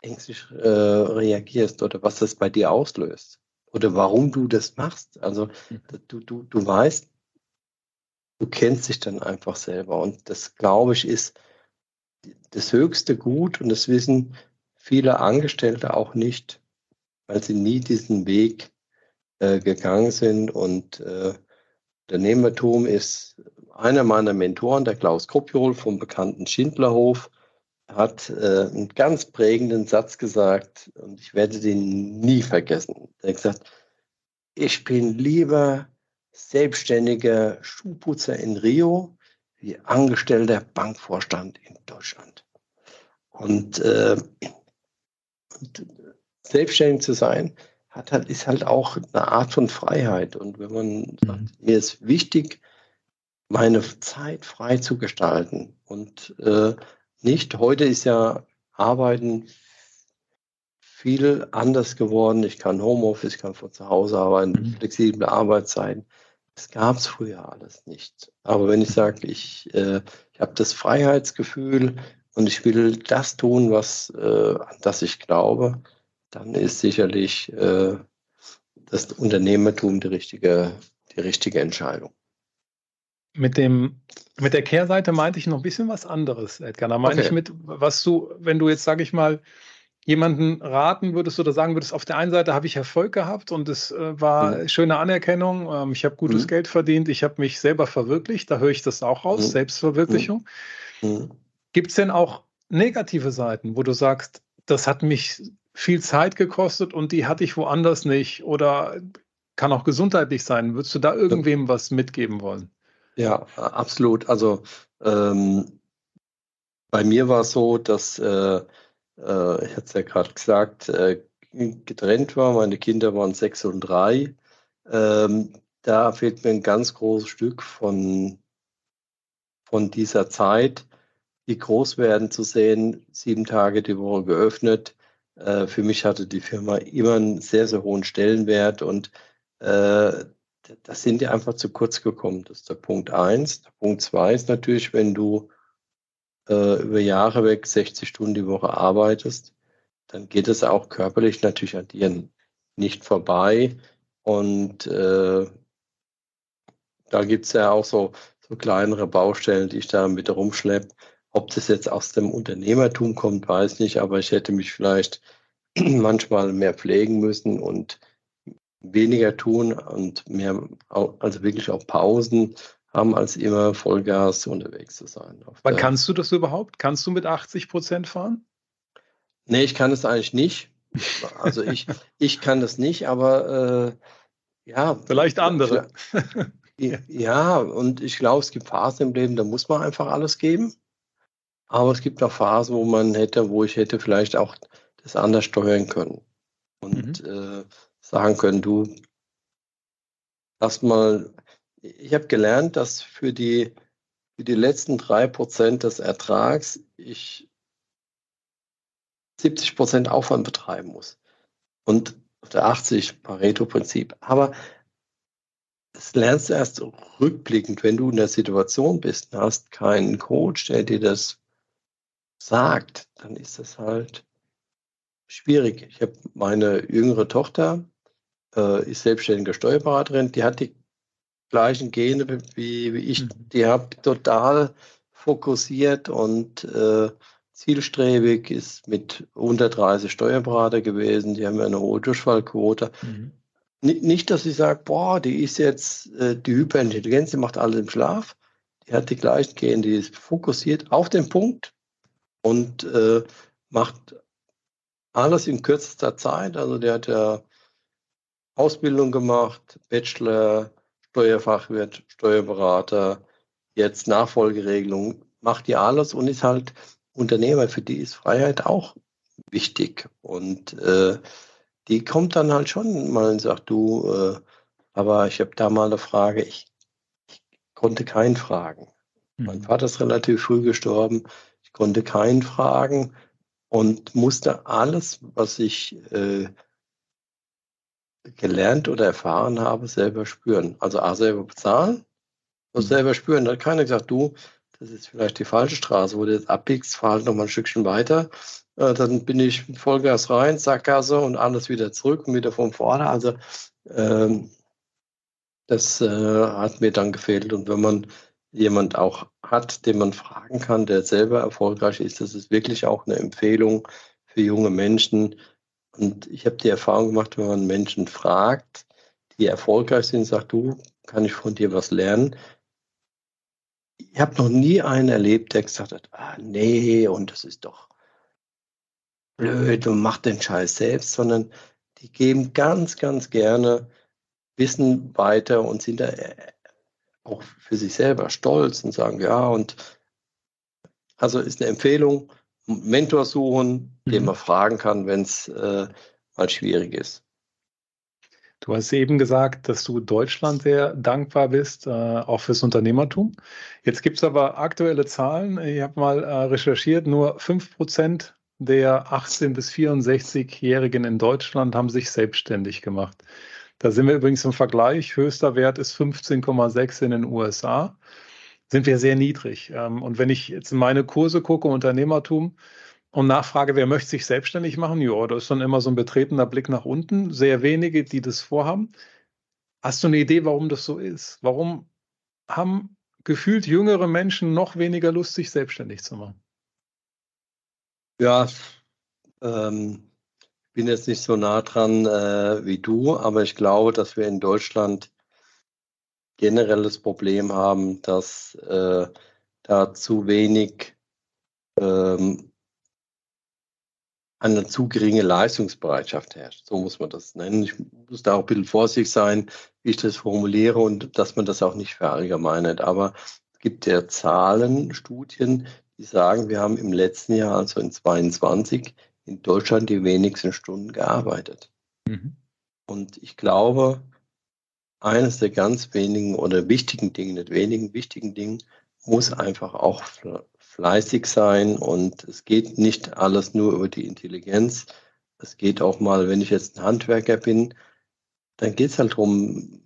ängstlich äh, reagierst oder was das bei dir auslöst oder warum du das machst. Also mhm. du, du, du weißt, du kennst dich dann einfach selber und das, glaube ich, ist das höchste Gut und das wissen viele Angestellte auch nicht, weil sie nie diesen Weg äh, gegangen sind und äh, Unternehmertum ist einer meiner Mentoren, der Klaus Kopjol vom bekannten Schindlerhof, hat äh, einen ganz prägenden Satz gesagt und ich werde den nie vergessen. Er hat gesagt, ich bin lieber selbstständiger Schuhputzer in Rio wie angestellter Bankvorstand in Deutschland. Und, äh, und selbstständig zu sein, hat halt, ist halt auch eine Art von Freiheit. Und wenn man sagt, mhm. mir ist wichtig, meine Zeit frei zu gestalten und äh, nicht. Heute ist ja Arbeiten viel anders geworden. Ich kann Homeoffice, ich kann von zu Hause arbeiten, mhm. flexible Arbeitszeiten. Das gab es früher alles nicht. Aber wenn ich sage, ich, äh, ich habe das Freiheitsgefühl und ich will das tun, was, äh, an das ich glaube, dann ist sicherlich äh, das Unternehmertum die richtige, die richtige Entscheidung. Mit, dem, mit der Kehrseite meinte ich noch ein bisschen was anderes, Edgar. Da meine okay. ich mit, was du, wenn du jetzt, sage ich mal, jemanden raten würdest oder sagen würdest, auf der einen Seite habe ich Erfolg gehabt und es äh, war mhm. schöne Anerkennung, ähm, ich habe gutes mhm. Geld verdient, ich habe mich selber verwirklicht, da höre ich das auch raus, mhm. Selbstverwirklichung. Mhm. Mhm. Gibt es denn auch negative Seiten, wo du sagst, das hat mich viel Zeit gekostet und die hatte ich woanders nicht oder kann auch gesundheitlich sein. Würdest du da irgendwem was mitgeben wollen? Ja, absolut. Also ähm, bei mir war es so, dass äh, äh, ich hatte es ja gerade gesagt, äh, getrennt war. Meine Kinder waren sechs und drei. Ähm, da fehlt mir ein ganz großes Stück von, von dieser Zeit, die groß werden zu sehen, sieben Tage die Woche geöffnet, äh, für mich hatte die Firma immer einen sehr, sehr hohen Stellenwert und äh, das sind die einfach zu kurz gekommen. Das ist der Punkt eins. Der Punkt zwei ist natürlich, wenn du äh, über Jahre weg 60 Stunden die Woche arbeitest, dann geht es auch körperlich natürlich an dir nicht vorbei. Und äh, da gibt es ja auch so, so kleinere Baustellen, die ich da mit rumschleppe. Ob das jetzt aus dem Unternehmertum kommt, weiß nicht, aber ich hätte mich vielleicht [CLEARS THROAT] manchmal mehr pflegen müssen und weniger tun und mehr, also wirklich auch Pausen haben, als immer Vollgas unterwegs zu sein. Wann kannst du das überhaupt? Kannst du mit 80 Prozent fahren? Nee, ich kann es eigentlich nicht. Also [LAUGHS] ich, ich kann das nicht, aber äh, ja. Vielleicht andere. [LAUGHS] ja, und ich glaube, es gibt Phasen im Leben, da muss man einfach alles geben. Aber es gibt auch Phasen, wo man hätte, wo ich hätte vielleicht auch das anders steuern können. Und mhm. äh, sagen können, du, lass mal, ich habe gelernt, dass für die, für die letzten drei Prozent des Ertrags ich 70 Prozent Aufwand betreiben muss. Und der 80 Pareto-Prinzip. Aber das lernst du erst rückblickend, wenn du in der Situation bist, hast keinen Coach, der dir das sagt, dann ist das halt schwierig. Ich habe meine jüngere Tochter, äh, ist selbstständige Steuerberaterin, die hat die gleichen Gene wie, wie ich. Mhm. Die habe total fokussiert und äh, zielstrebig, ist mit 130 Steuerberater gewesen, die haben ja eine hohe Durchfallquote. Mhm. Nicht, dass ich sage, boah, die ist jetzt äh, die Hyperintelligenz, die macht alles im Schlaf. Die hat die gleichen Gene, die ist fokussiert auf den Punkt, und äh, macht alles in kürzester Zeit. Also der hat ja Ausbildung gemacht, Bachelor, Steuerfachwirt, Steuerberater, jetzt Nachfolgeregelung, macht die alles und ist halt Unternehmer. Für die ist Freiheit auch wichtig. Und äh, die kommt dann halt schon mal und sagt, du, äh, aber ich habe da mal eine Frage, ich, ich konnte keinen fragen. Mhm. Mein Vater ist relativ früh gestorben, konnte keinen fragen und musste alles, was ich äh, gelernt oder erfahren habe, selber spüren. Also A, selber bezahlen, und mhm. selber spüren. Da hat keiner gesagt, du, das ist vielleicht die falsche Straße, wo du jetzt abbiegst, fahr halt noch mal ein Stückchen weiter. Äh, dann bin ich Vollgas rein, Sackgasse und alles wieder zurück und wieder von vorne. Also ähm, das äh, hat mir dann gefehlt. Und wenn man jemand auch hat, den man fragen kann, der selber erfolgreich ist, das ist wirklich auch eine Empfehlung für junge Menschen. Und ich habe die Erfahrung gemacht, wenn man Menschen fragt, die erfolgreich sind, sagt, du, kann ich von dir was lernen? Ich habe noch nie einen erlebt, der gesagt hat, ah, nee, und das ist doch blöd und macht den Scheiß selbst, sondern die geben ganz, ganz gerne Wissen weiter und sind da auch für sich selber stolz und sagen, ja, und also ist eine Empfehlung, Mentor suchen, mhm. den man fragen kann, wenn es äh, mal schwierig ist. Du hast eben gesagt, dass du Deutschland sehr dankbar bist, äh, auch fürs Unternehmertum. Jetzt gibt es aber aktuelle Zahlen. Ich habe mal äh, recherchiert, nur 5% der 18- bis 64-Jährigen in Deutschland haben sich selbstständig gemacht. Da sind wir übrigens im Vergleich. Höchster Wert ist 15,6 in den USA. Sind wir sehr niedrig. Ähm, und wenn ich jetzt in meine Kurse gucke, Unternehmertum, und nachfrage, wer möchte sich selbstständig machen? Ja, da ist dann immer so ein betretener Blick nach unten. Sehr wenige, die das vorhaben. Hast du eine Idee, warum das so ist? Warum haben gefühlt jüngere Menschen noch weniger Lust, sich selbstständig zu machen? Ja, ähm, bin jetzt nicht so nah dran äh, wie du, aber ich glaube, dass wir in Deutschland generell das Problem haben, dass äh, da zu wenig ähm, eine zu geringe Leistungsbereitschaft herrscht. So muss man das nennen. Ich muss da auch ein bisschen vorsichtig sein, wie ich das formuliere und dass man das auch nicht verallgemeinert. Aber es gibt ja Zahlen, Studien, die sagen, wir haben im letzten Jahr, also in 22, in Deutschland die wenigsten Stunden gearbeitet. Mhm. Und ich glaube, eines der ganz wenigen oder wichtigen Dinge, nicht wenigen wichtigen Dingen, muss einfach auch fleißig sein und es geht nicht alles nur über die Intelligenz. Es geht auch mal, wenn ich jetzt ein Handwerker bin, dann geht es halt darum,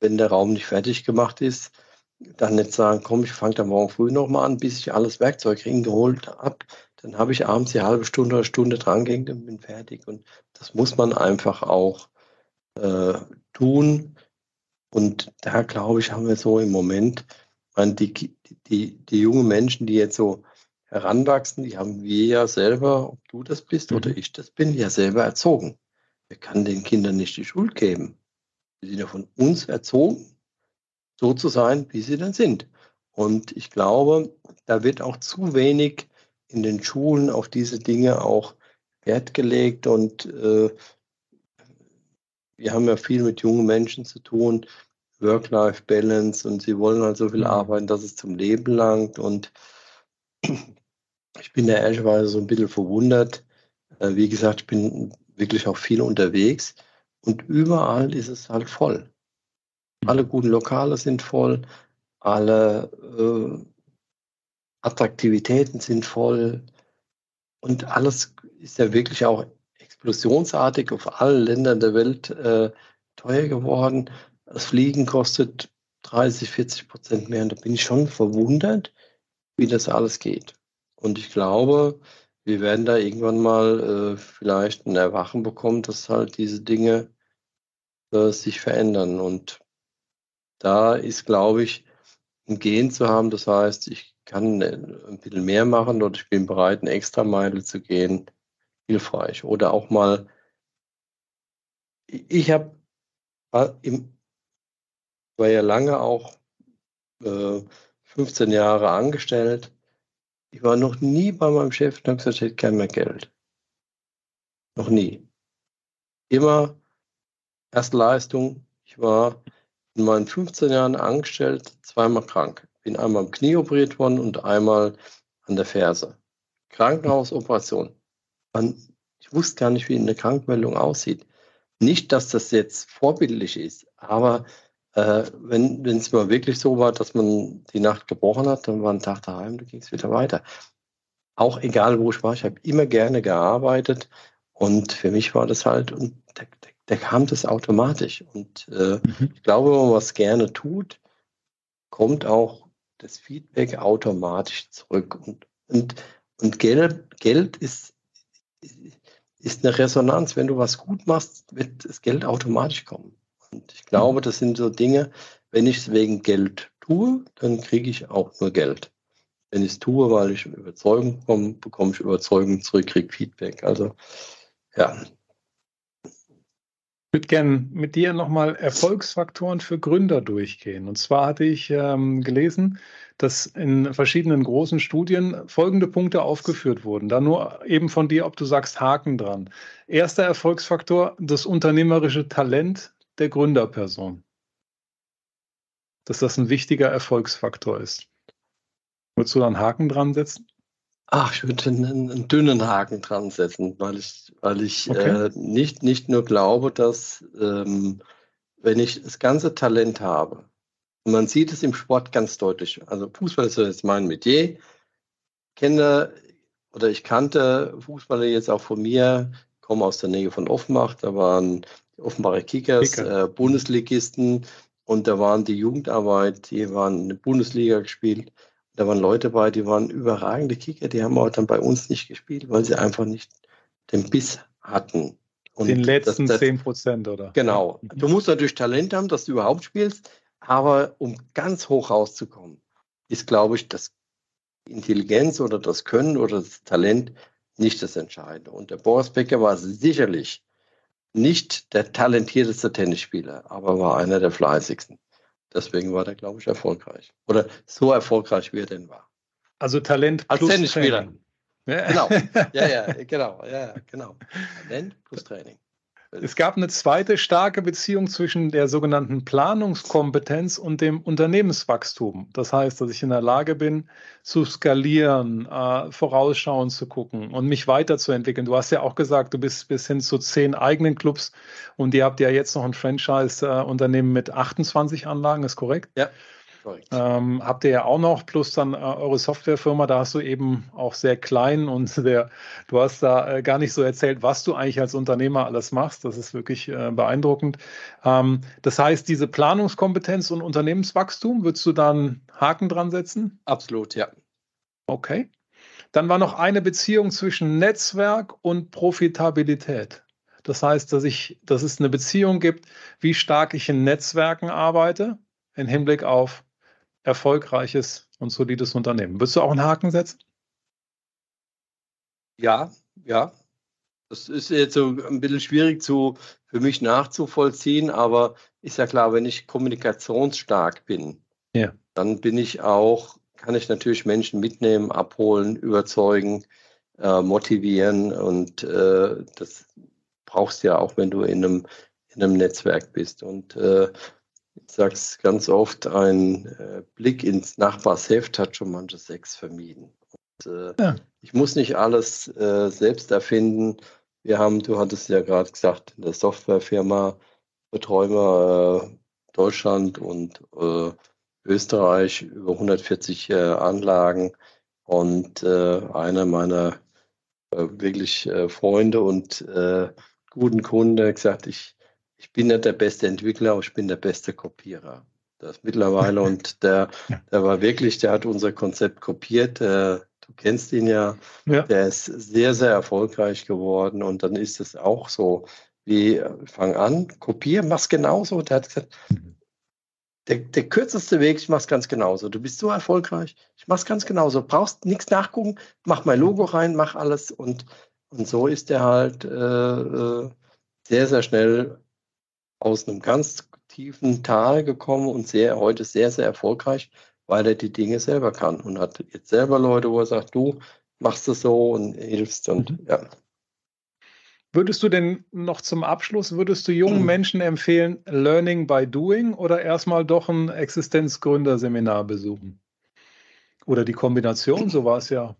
wenn der Raum nicht fertig gemacht ist, dann nicht sagen, komm, ich fange da morgen früh nochmal an, bis ich alles Werkzeug geholt habe. Dann habe ich abends die halbe Stunde oder Stunde dran gehängt und bin fertig. Und das muss man einfach auch äh, tun. Und da glaube ich, haben wir so im Moment meine, die, die, die jungen Menschen, die jetzt so heranwachsen, die haben wir ja selber, ob du das bist mhm. oder ich das bin, ja selber erzogen. Wir können den Kindern nicht die Schuld geben. Sie sind ja von uns erzogen, so zu sein, wie sie dann sind. Und ich glaube, da wird auch zu wenig in den Schulen auf diese Dinge auch Wert gelegt. Und äh, wir haben ja viel mit jungen Menschen zu tun, Work-Life-Balance und sie wollen halt so viel mhm. arbeiten, dass es zum Leben langt. Und [CLEARS THROAT] ich bin da ehrlicherweise so ein bisschen verwundert. Äh, wie gesagt, ich bin wirklich auch viel unterwegs und überall ist es halt voll. Alle guten Lokale sind voll, alle äh, Attraktivitäten sind voll und alles ist ja wirklich auch explosionsartig auf allen Ländern der Welt äh, teuer geworden. Das Fliegen kostet 30, 40 Prozent mehr. Und da bin ich schon verwundert, wie das alles geht. Und ich glaube, wir werden da irgendwann mal äh, vielleicht ein Erwachen bekommen, dass halt diese Dinge äh, sich verändern. Und da ist, glaube ich, ein Gehen zu haben. Das heißt, ich kann äh, ein bisschen mehr machen oder ich bin bereit, eine extra Meile zu gehen, hilfreich. Oder auch mal, ich habe im war ja lange auch äh, 15 Jahre angestellt. Ich war noch nie bei meinem Chef und habe gesagt, ich hätte kein mehr Geld. Noch nie. Immer erste Leistung. Ich war in meinen 15 Jahren angestellt, zweimal krank. bin einmal am Knie operiert worden und einmal an der Ferse. Krankenhausoperation. Man, ich wusste gar nicht, wie eine Krankmeldung aussieht. Nicht, dass das jetzt vorbildlich ist, aber äh, wenn es mal wirklich so war, dass man die Nacht gebrochen hat, dann war ein Tag daheim, dann ging es wieder weiter. Auch egal, wo ich war, ich habe immer gerne gearbeitet und für mich war das halt, und da, da, da kam das automatisch. Und äh, mhm. ich glaube, wenn man was gerne tut, kommt auch das Feedback automatisch zurück. Und, und, und Geld, Geld ist, ist eine Resonanz. Wenn du was gut machst, wird das Geld automatisch kommen. Und ich glaube, das sind so Dinge, wenn ich es wegen Geld tue, dann kriege ich auch nur Geld. Wenn ich es tue, weil ich Überzeugung bekomme, bekomme ich Überzeugung zurück, kriege Feedback. Also ja. Ich würde gerne mit dir nochmal Erfolgsfaktoren für Gründer durchgehen. Und zwar hatte ich ähm, gelesen, dass in verschiedenen großen Studien folgende Punkte aufgeführt wurden. Da nur eben von dir, ob du sagst Haken dran. Erster Erfolgsfaktor, das unternehmerische Talent der Gründerperson. Dass das ein wichtiger Erfolgsfaktor ist. Würdest du da einen Haken dran setzen? Ach, ich würde einen, einen, dünnen Haken dran setzen, weil ich, weil ich okay. äh, nicht, nicht nur glaube, dass ähm, wenn ich das ganze Talent habe, und man sieht es im Sport ganz deutlich, also Fußball ist jetzt mein Metier, kenne oder ich kannte Fußballer jetzt auch von mir, komme aus der Nähe von Offenbach, da waren Offenbacher Kickers, Kicker. äh, Bundesligisten und da waren die Jugendarbeit, die waren in der Bundesliga gespielt. Da waren Leute bei, die waren überragende Kicker, die haben auch dann bei uns nicht gespielt, weil sie einfach nicht den Biss hatten. Und den letzten zehn Prozent, oder? Genau. Du musst natürlich Talent haben, dass du überhaupt spielst, aber um ganz hoch rauszukommen, ist, glaube ich, das Intelligenz oder das Können oder das Talent nicht das Entscheidende. Und der Boris Becker war sicherlich nicht der talentierteste Tennisspieler, aber war einer der fleißigsten. Deswegen war der, glaube ich, erfolgreich. Oder so erfolgreich, wie er denn war. Also Talent plus Tennisspieler. Ja. Genau. Ja, ja, [LAUGHS] genau. Ja, genau. Talent plus Training. Es gab eine zweite starke Beziehung zwischen der sogenannten Planungskompetenz und dem Unternehmenswachstum. Das heißt, dass ich in der Lage bin, zu skalieren, äh, vorausschauen zu gucken und mich weiterzuentwickeln. Du hast ja auch gesagt, du bist bis hin zu zehn eigenen Clubs und ihr habt ja jetzt noch ein Franchise-Unternehmen mit 28 Anlagen, ist korrekt? Ja. Ähm, habt ihr ja auch noch, plus dann äh, eure Softwarefirma, da hast du eben auch sehr klein und [LAUGHS] der, du hast da äh, gar nicht so erzählt, was du eigentlich als Unternehmer alles machst. Das ist wirklich äh, beeindruckend. Ähm, das heißt, diese Planungskompetenz und Unternehmenswachstum, würdest du da einen Haken dran setzen? Absolut, ja. Okay. Dann war noch eine Beziehung zwischen Netzwerk und Profitabilität. Das heißt, dass ich, dass es eine Beziehung gibt, wie stark ich in Netzwerken arbeite, im Hinblick auf erfolgreiches und solides Unternehmen. Würdest du auch einen Haken setzen? Ja, ja. Das ist jetzt so ein bisschen schwierig zu, für mich nachzuvollziehen, aber ist ja klar, wenn ich kommunikationsstark bin, ja. dann bin ich auch, kann ich natürlich Menschen mitnehmen, abholen, überzeugen, äh, motivieren und äh, das brauchst du ja auch, wenn du in einem, in einem Netzwerk bist. Und äh, ich sage es ganz oft, ein äh, Blick ins Nachbarsheft hat schon manche Sex vermieden. Und, äh, ja. Ich muss nicht alles äh, selbst erfinden. Wir haben, du hattest ja gerade gesagt, in der Softwarefirma betreuen wir äh, Deutschland und äh, Österreich über 140 äh, Anlagen. Und einer meiner wirklich Freunde und guten Kunden hat gesagt, ich ich bin nicht der beste Entwickler, aber ich bin der beste Kopierer. Das mittlerweile [LAUGHS] und der, der war wirklich, der hat unser Konzept kopiert. Der, du kennst ihn ja. ja. Der ist sehr, sehr erfolgreich geworden und dann ist es auch so, wie fang an, kopier, mach's genauso. Der hat gesagt, der, der kürzeste Weg, ich mach's ganz genauso. Du bist so erfolgreich, ich mach's ganz genauso. Brauchst nichts nachgucken, mach mein Logo rein, mach alles und, und so ist er halt äh, äh sehr, sehr schnell aus einem ganz tiefen Tal gekommen und sehr, heute sehr, sehr erfolgreich, weil er die Dinge selber kann und hat jetzt selber Leute, wo er sagt, du machst es so und hilfst und mhm. ja. Würdest du denn noch zum Abschluss, würdest du jungen mhm. Menschen empfehlen, Learning by Doing oder erstmal doch ein Existenzgründerseminar besuchen? Oder die Kombination, so war es ja.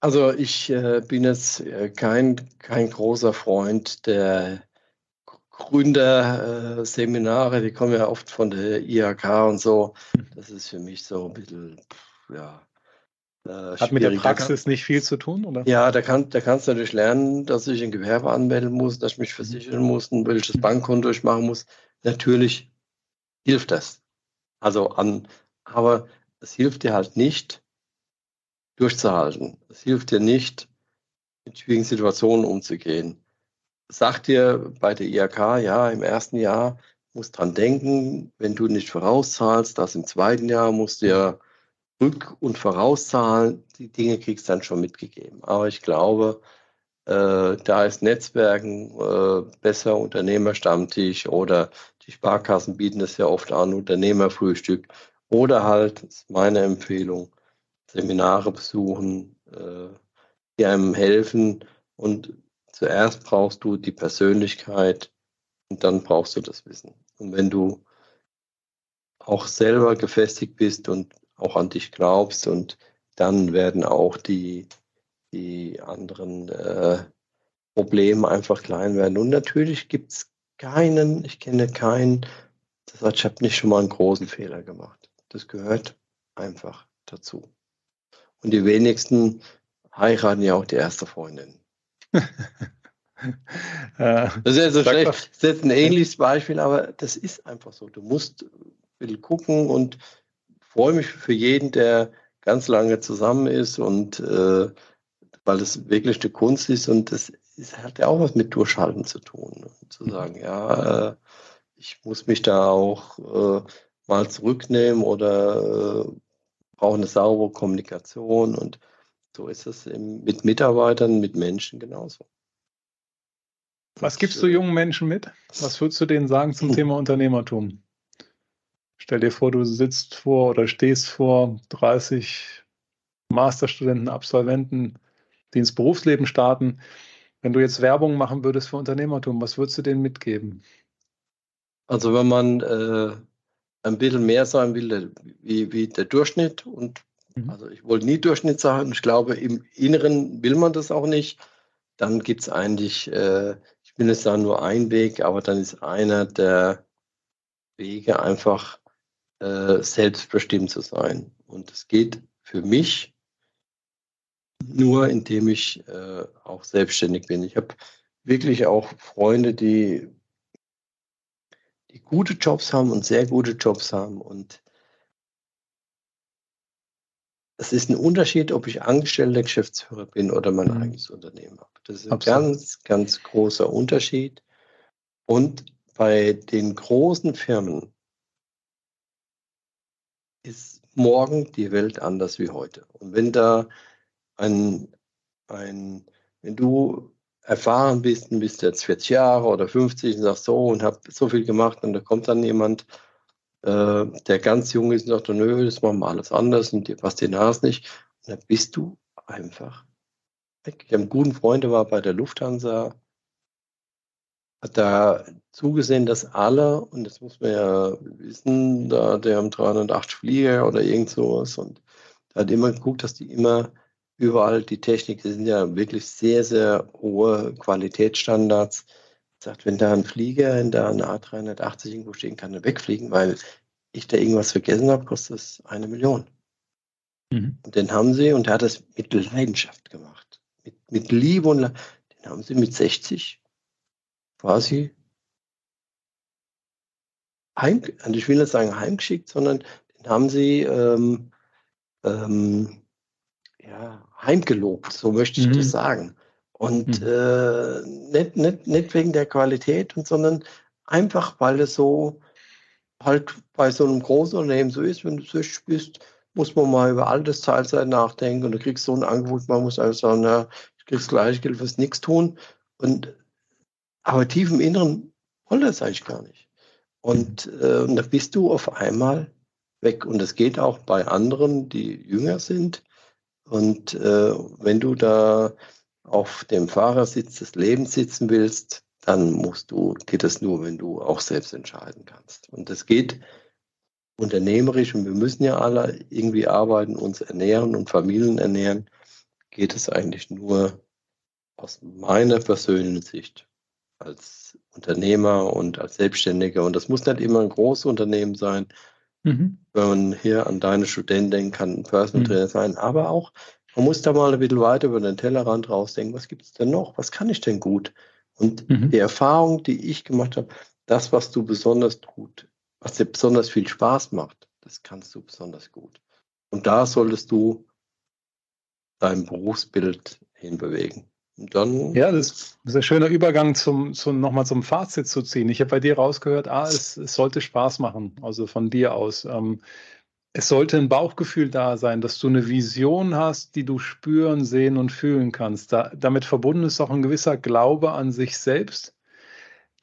Also ich äh, bin jetzt äh, kein, kein großer Freund der Gründerseminare, die kommen ja oft von der IHK und so. Das ist für mich so ein bisschen, ja. Äh, Hat mit der Praxis nicht viel zu tun, oder? Ja, da, kann, da kannst du natürlich lernen, dass ich ein Gewerbe anmelden muss, dass ich mich versichern muss, ein welches Bankkonto ich machen muss. Natürlich hilft das. Also an, aber es hilft dir halt nicht, durchzuhalten. Es hilft dir nicht, mit schwierigen Situationen umzugehen sagt dir bei der IHK, ja, im ersten Jahr musst dran denken, wenn du nicht vorauszahlst, das im zweiten Jahr musst du ja rück- und vorauszahlen. Die Dinge kriegst du dann schon mitgegeben. Aber ich glaube, äh, da ist Netzwerken äh, besser, Unternehmerstammtisch oder die Sparkassen bieten das ja oft an, Unternehmerfrühstück oder halt, ist meine Empfehlung, Seminare besuchen, äh, die einem helfen und Zuerst brauchst du die Persönlichkeit und dann brauchst du das Wissen. Und wenn du auch selber gefestigt bist und auch an dich glaubst und dann werden auch die, die anderen äh, Probleme einfach klein werden. Und natürlich gibt es keinen, ich kenne keinen, der sagt, ich habe nicht schon mal einen großen Fehler gemacht. Das gehört einfach dazu. Und die wenigsten heiraten ja auch die erste Freundin. Das ist ja so schlecht. Das ist jetzt ein ähnliches Beispiel, aber das ist einfach so. Du musst will gucken und freue mich für jeden, der ganz lange zusammen ist und äh, weil das wirklich eine Kunst ist und das ist, hat ja auch was mit Durchhalten zu tun. Und zu mhm. sagen, ja, äh, ich muss mich da auch äh, mal zurücknehmen oder äh, brauche eine saubere Kommunikation und so ist es mit Mitarbeitern, mit Menschen genauso. Was gibst du jungen Menschen mit? Was würdest du denen sagen zum [LAUGHS] Thema Unternehmertum? Stell dir vor, du sitzt vor oder stehst vor 30 Masterstudenten, Absolventen, die ins Berufsleben starten. Wenn du jetzt Werbung machen würdest für Unternehmertum, was würdest du denen mitgeben? Also wenn man äh, ein bisschen mehr sein will wie, wie der Durchschnitt und. Also ich wollte nie Durchschnitt sagen, ich glaube im Inneren will man das auch nicht, dann gibt es eigentlich äh, bin es da nur ein Weg, aber dann ist einer der Wege einfach äh, selbstbestimmt zu sein. Und es geht für mich nur, indem ich äh, auch selbstständig bin. Ich habe wirklich auch Freunde, die, die gute Jobs haben und sehr gute Jobs haben. Und es ist ein Unterschied, ob ich angestellter Geschäftsführer bin oder mein mhm. eigenes Unternehmen habe. Das ist ein Absolut. ganz, ganz großer Unterschied. Und bei den großen Firmen ist morgen die Welt anders wie heute. Und wenn da ein, ein wenn du erfahren bist und bist jetzt 40 Jahre oder 50 und sagst so und habe so viel gemacht und da kommt dann jemand, äh, der ganz jung ist und sagt, nö, das machen wir alles anders und dir passt die Nase nicht. Und dann bist du einfach weg. Ich habe einen guten Freund, der war bei der Lufthansa, hat da zugesehen, dass alle, und das muss man ja wissen, da der haben 380 Flieger oder irgend sowas und da hat immer geguckt, dass die immer überall die Technik, das sind ja wirklich sehr, sehr hohe Qualitätsstandards. Sagt, wenn da ein Flieger in der A380 irgendwo stehen kann, dann wegfliegen, weil ich da irgendwas vergessen habe, kostet das eine Million. Mhm. Und den haben sie, und er hat das mit Leidenschaft gemacht mit, mit Liebe und den haben sie mit 60 quasi heim, also ich will nicht sagen heimgeschickt, sondern den haben sie ähm, ähm, ja, heimgelobt, so möchte ich mhm. das sagen. Und mhm. äh, nicht, nicht, nicht wegen der Qualität, und, sondern einfach, weil es so halt bei so einem großen Unternehmen so ist, wenn du 60 bist, muss man mal über altes Teilzeit nachdenken und du kriegst so ein Angebot, man muss einfach sagen, na, ich kriegst gleich Geld fürs nichts tun. Und aber tief im Inneren wollte das eigentlich gar nicht. Und, äh, und da bist du auf einmal weg. Und das geht auch bei anderen, die jünger sind. Und äh, wenn du da auf dem Fahrersitz des Lebens sitzen willst, dann musst du, geht das nur, wenn du auch selbst entscheiden kannst. Und das geht unternehmerisch und wir müssen ja alle irgendwie arbeiten, uns ernähren und Familien ernähren, geht es eigentlich nur aus meiner persönlichen Sicht als Unternehmer und als Selbstständiger. Und das muss nicht immer ein großes Unternehmen sein. Mhm. Wenn man hier an deine Studenten denkt, kann ein Personal mhm. Trainer mhm. sein, aber auch, man muss da mal ein bisschen weiter über den Tellerrand rausdenken, was gibt es denn noch? Was kann ich denn gut? Und mhm. die Erfahrung, die ich gemacht habe, das, was du besonders tut, was dir besonders viel Spaß macht, das kannst du besonders gut. Und da solltest du dein Berufsbild hinbewegen. Und dann ja, das ist ein schöner Übergang zum, zum nochmal zum Fazit zu ziehen. Ich habe bei dir rausgehört, ah, es, es sollte Spaß machen, also von dir aus. Ähm, es sollte ein Bauchgefühl da sein, dass du eine Vision hast, die du spüren, sehen und fühlen kannst. Da, damit verbunden ist auch ein gewisser Glaube an sich selbst,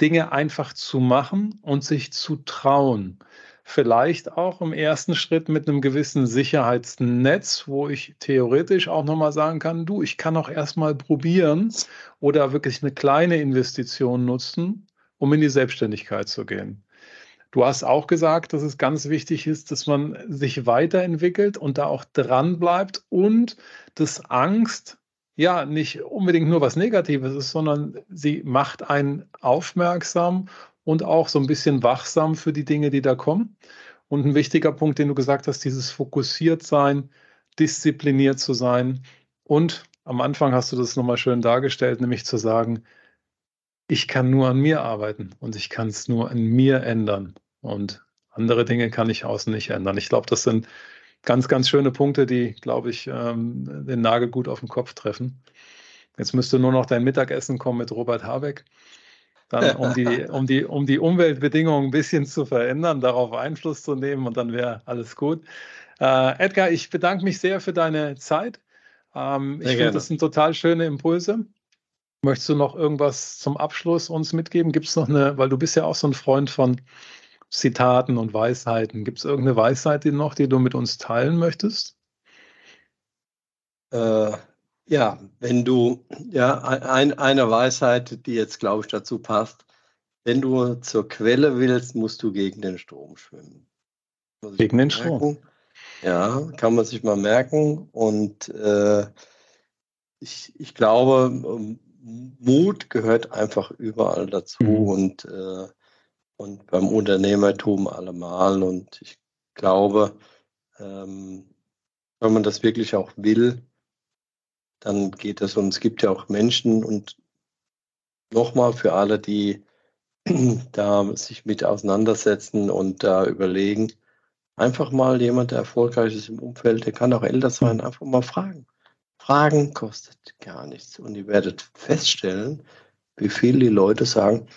Dinge einfach zu machen und sich zu trauen vielleicht auch im ersten Schritt mit einem gewissen Sicherheitsnetz, wo ich theoretisch auch nochmal sagen kann, du, ich kann auch erstmal probieren oder wirklich eine kleine Investition nutzen, um in die Selbstständigkeit zu gehen. Du hast auch gesagt, dass es ganz wichtig ist, dass man sich weiterentwickelt und da auch dran bleibt und dass Angst ja nicht unbedingt nur was Negatives ist, sondern sie macht einen aufmerksam und auch so ein bisschen wachsam für die Dinge, die da kommen. Und ein wichtiger Punkt, den du gesagt hast, dieses fokussiert sein, diszipliniert zu sein. Und am Anfang hast du das nochmal schön dargestellt, nämlich zu sagen, ich kann nur an mir arbeiten und ich kann es nur an mir ändern. Und andere Dinge kann ich außen nicht ändern. Ich glaube, das sind ganz, ganz schöne Punkte, die, glaube ich, ähm, den Nagel gut auf den Kopf treffen. Jetzt müsste nur noch dein Mittagessen kommen mit Robert Habeck dann um die, um die, um die Umweltbedingungen ein bisschen zu verändern, darauf Einfluss zu nehmen und dann wäre alles gut. Äh, Edgar, ich bedanke mich sehr für deine Zeit. Ähm, ich finde, das sind total schöne Impulse. Möchtest du noch irgendwas zum Abschluss uns mitgeben? Gibt es noch eine, weil du bist ja auch so ein Freund von Zitaten und Weisheiten. Gibt es irgendeine Weisheit die noch, die du mit uns teilen möchtest? Äh, ja, wenn du, ja, ein, eine Weisheit, die jetzt, glaube ich, dazu passt. Wenn du zur Quelle willst, musst du gegen den Strom schwimmen. Gegen den Strom? Ja, kann man sich mal merken. Und äh, ich, ich glaube, Mut gehört einfach überall dazu mhm. und, äh, und beim Unternehmertum allemal. Und ich glaube, ähm, wenn man das wirklich auch will, dann geht es. Und es gibt ja auch Menschen und nochmal für alle, die [CLEARS THROAT] da sich mit auseinandersetzen und da überlegen, einfach mal jemand, der erfolgreich ist im Umfeld, der kann auch älter sein, einfach mal fragen. Fragen kostet gar nichts. Und ihr werdet feststellen, wie viele die Leute sagen,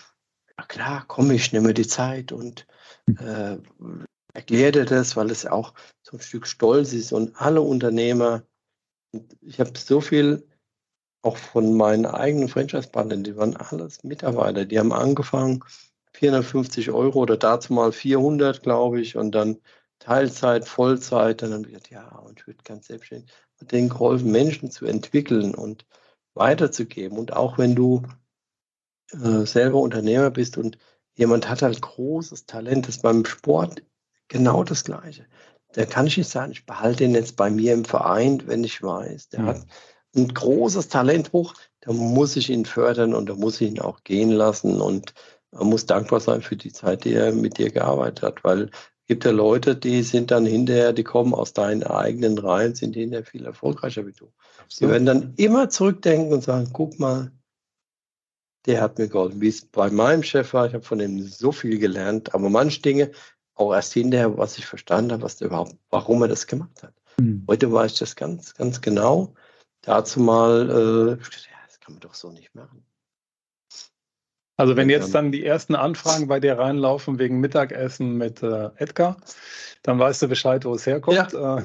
ja klar, komm, ich nehme die Zeit und äh, erkläre dir das, weil es auch so ein Stück Stolz ist. Und alle Unternehmer ich habe so viel auch von meinen eigenen Franchise-Partnern, die waren alles Mitarbeiter, die haben angefangen 450 Euro oder dazu mal 400, glaube ich, und dann Teilzeit, Vollzeit, dann haben wir gesagt, ja, und ich würde ganz selbstständig und denen geholfen, Menschen zu entwickeln und weiterzugeben. Und auch wenn du äh, selber Unternehmer bist und jemand hat halt großes Talent, das ist beim Sport genau das Gleiche der kann ich nicht sagen, ich behalte ihn jetzt bei mir im Verein, wenn ich weiß, der mhm. hat ein großes Talent hoch, da muss ich ihn fördern und da muss ich ihn auch gehen lassen und man muss dankbar sein für die Zeit, die er mit dir gearbeitet hat, weil es gibt ja Leute, die sind dann hinterher, die kommen aus deinen eigenen Reihen, sind hinterher viel erfolgreicher wie du. Absolut. Die werden dann immer zurückdenken und sagen, guck mal, der hat mir geholfen, wie es bei meinem Chef war. Ich habe von ihm so viel gelernt, aber manche Dinge auch erst hinterher, was ich verstanden habe, was der überhaupt, warum er das gemacht hat. Mhm. Heute weiß ich das ganz, ganz genau. Dazu mal, äh, ja, das kann man doch so nicht machen. Also wenn jetzt dann die ersten Anfragen bei dir reinlaufen wegen Mittagessen mit äh, Edgar, dann weißt du Bescheid, wo es herkommt. Ja. Äh,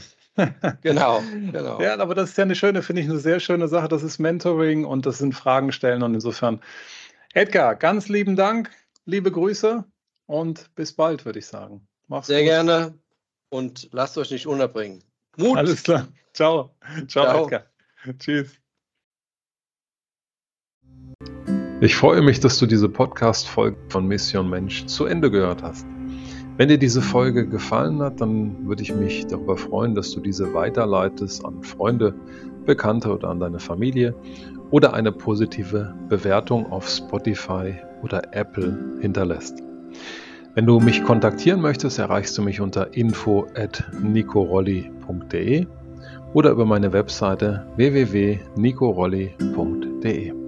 genau, genau. Ja, aber das ist ja eine schöne, finde ich, eine sehr schöne Sache. Das ist Mentoring und das sind Fragen stellen und insofern. Edgar, ganz lieben Dank, liebe Grüße und bis bald, würde ich sagen. Mach's Sehr gut. gerne und lasst euch nicht unterbringen. Mut. Alles klar. Ciao. Ciao, Ciao. Edgar. Tschüss. Ich freue mich, dass du diese Podcast-Folge von Mission Mensch zu Ende gehört hast. Wenn dir diese Folge gefallen hat, dann würde ich mich darüber freuen, dass du diese weiterleitest an Freunde, Bekannte oder an deine Familie oder eine positive Bewertung auf Spotify oder Apple hinterlässt. Wenn du mich kontaktieren möchtest, erreichst du mich unter info@nicorolli.de oder über meine Webseite www.nicorolli.de.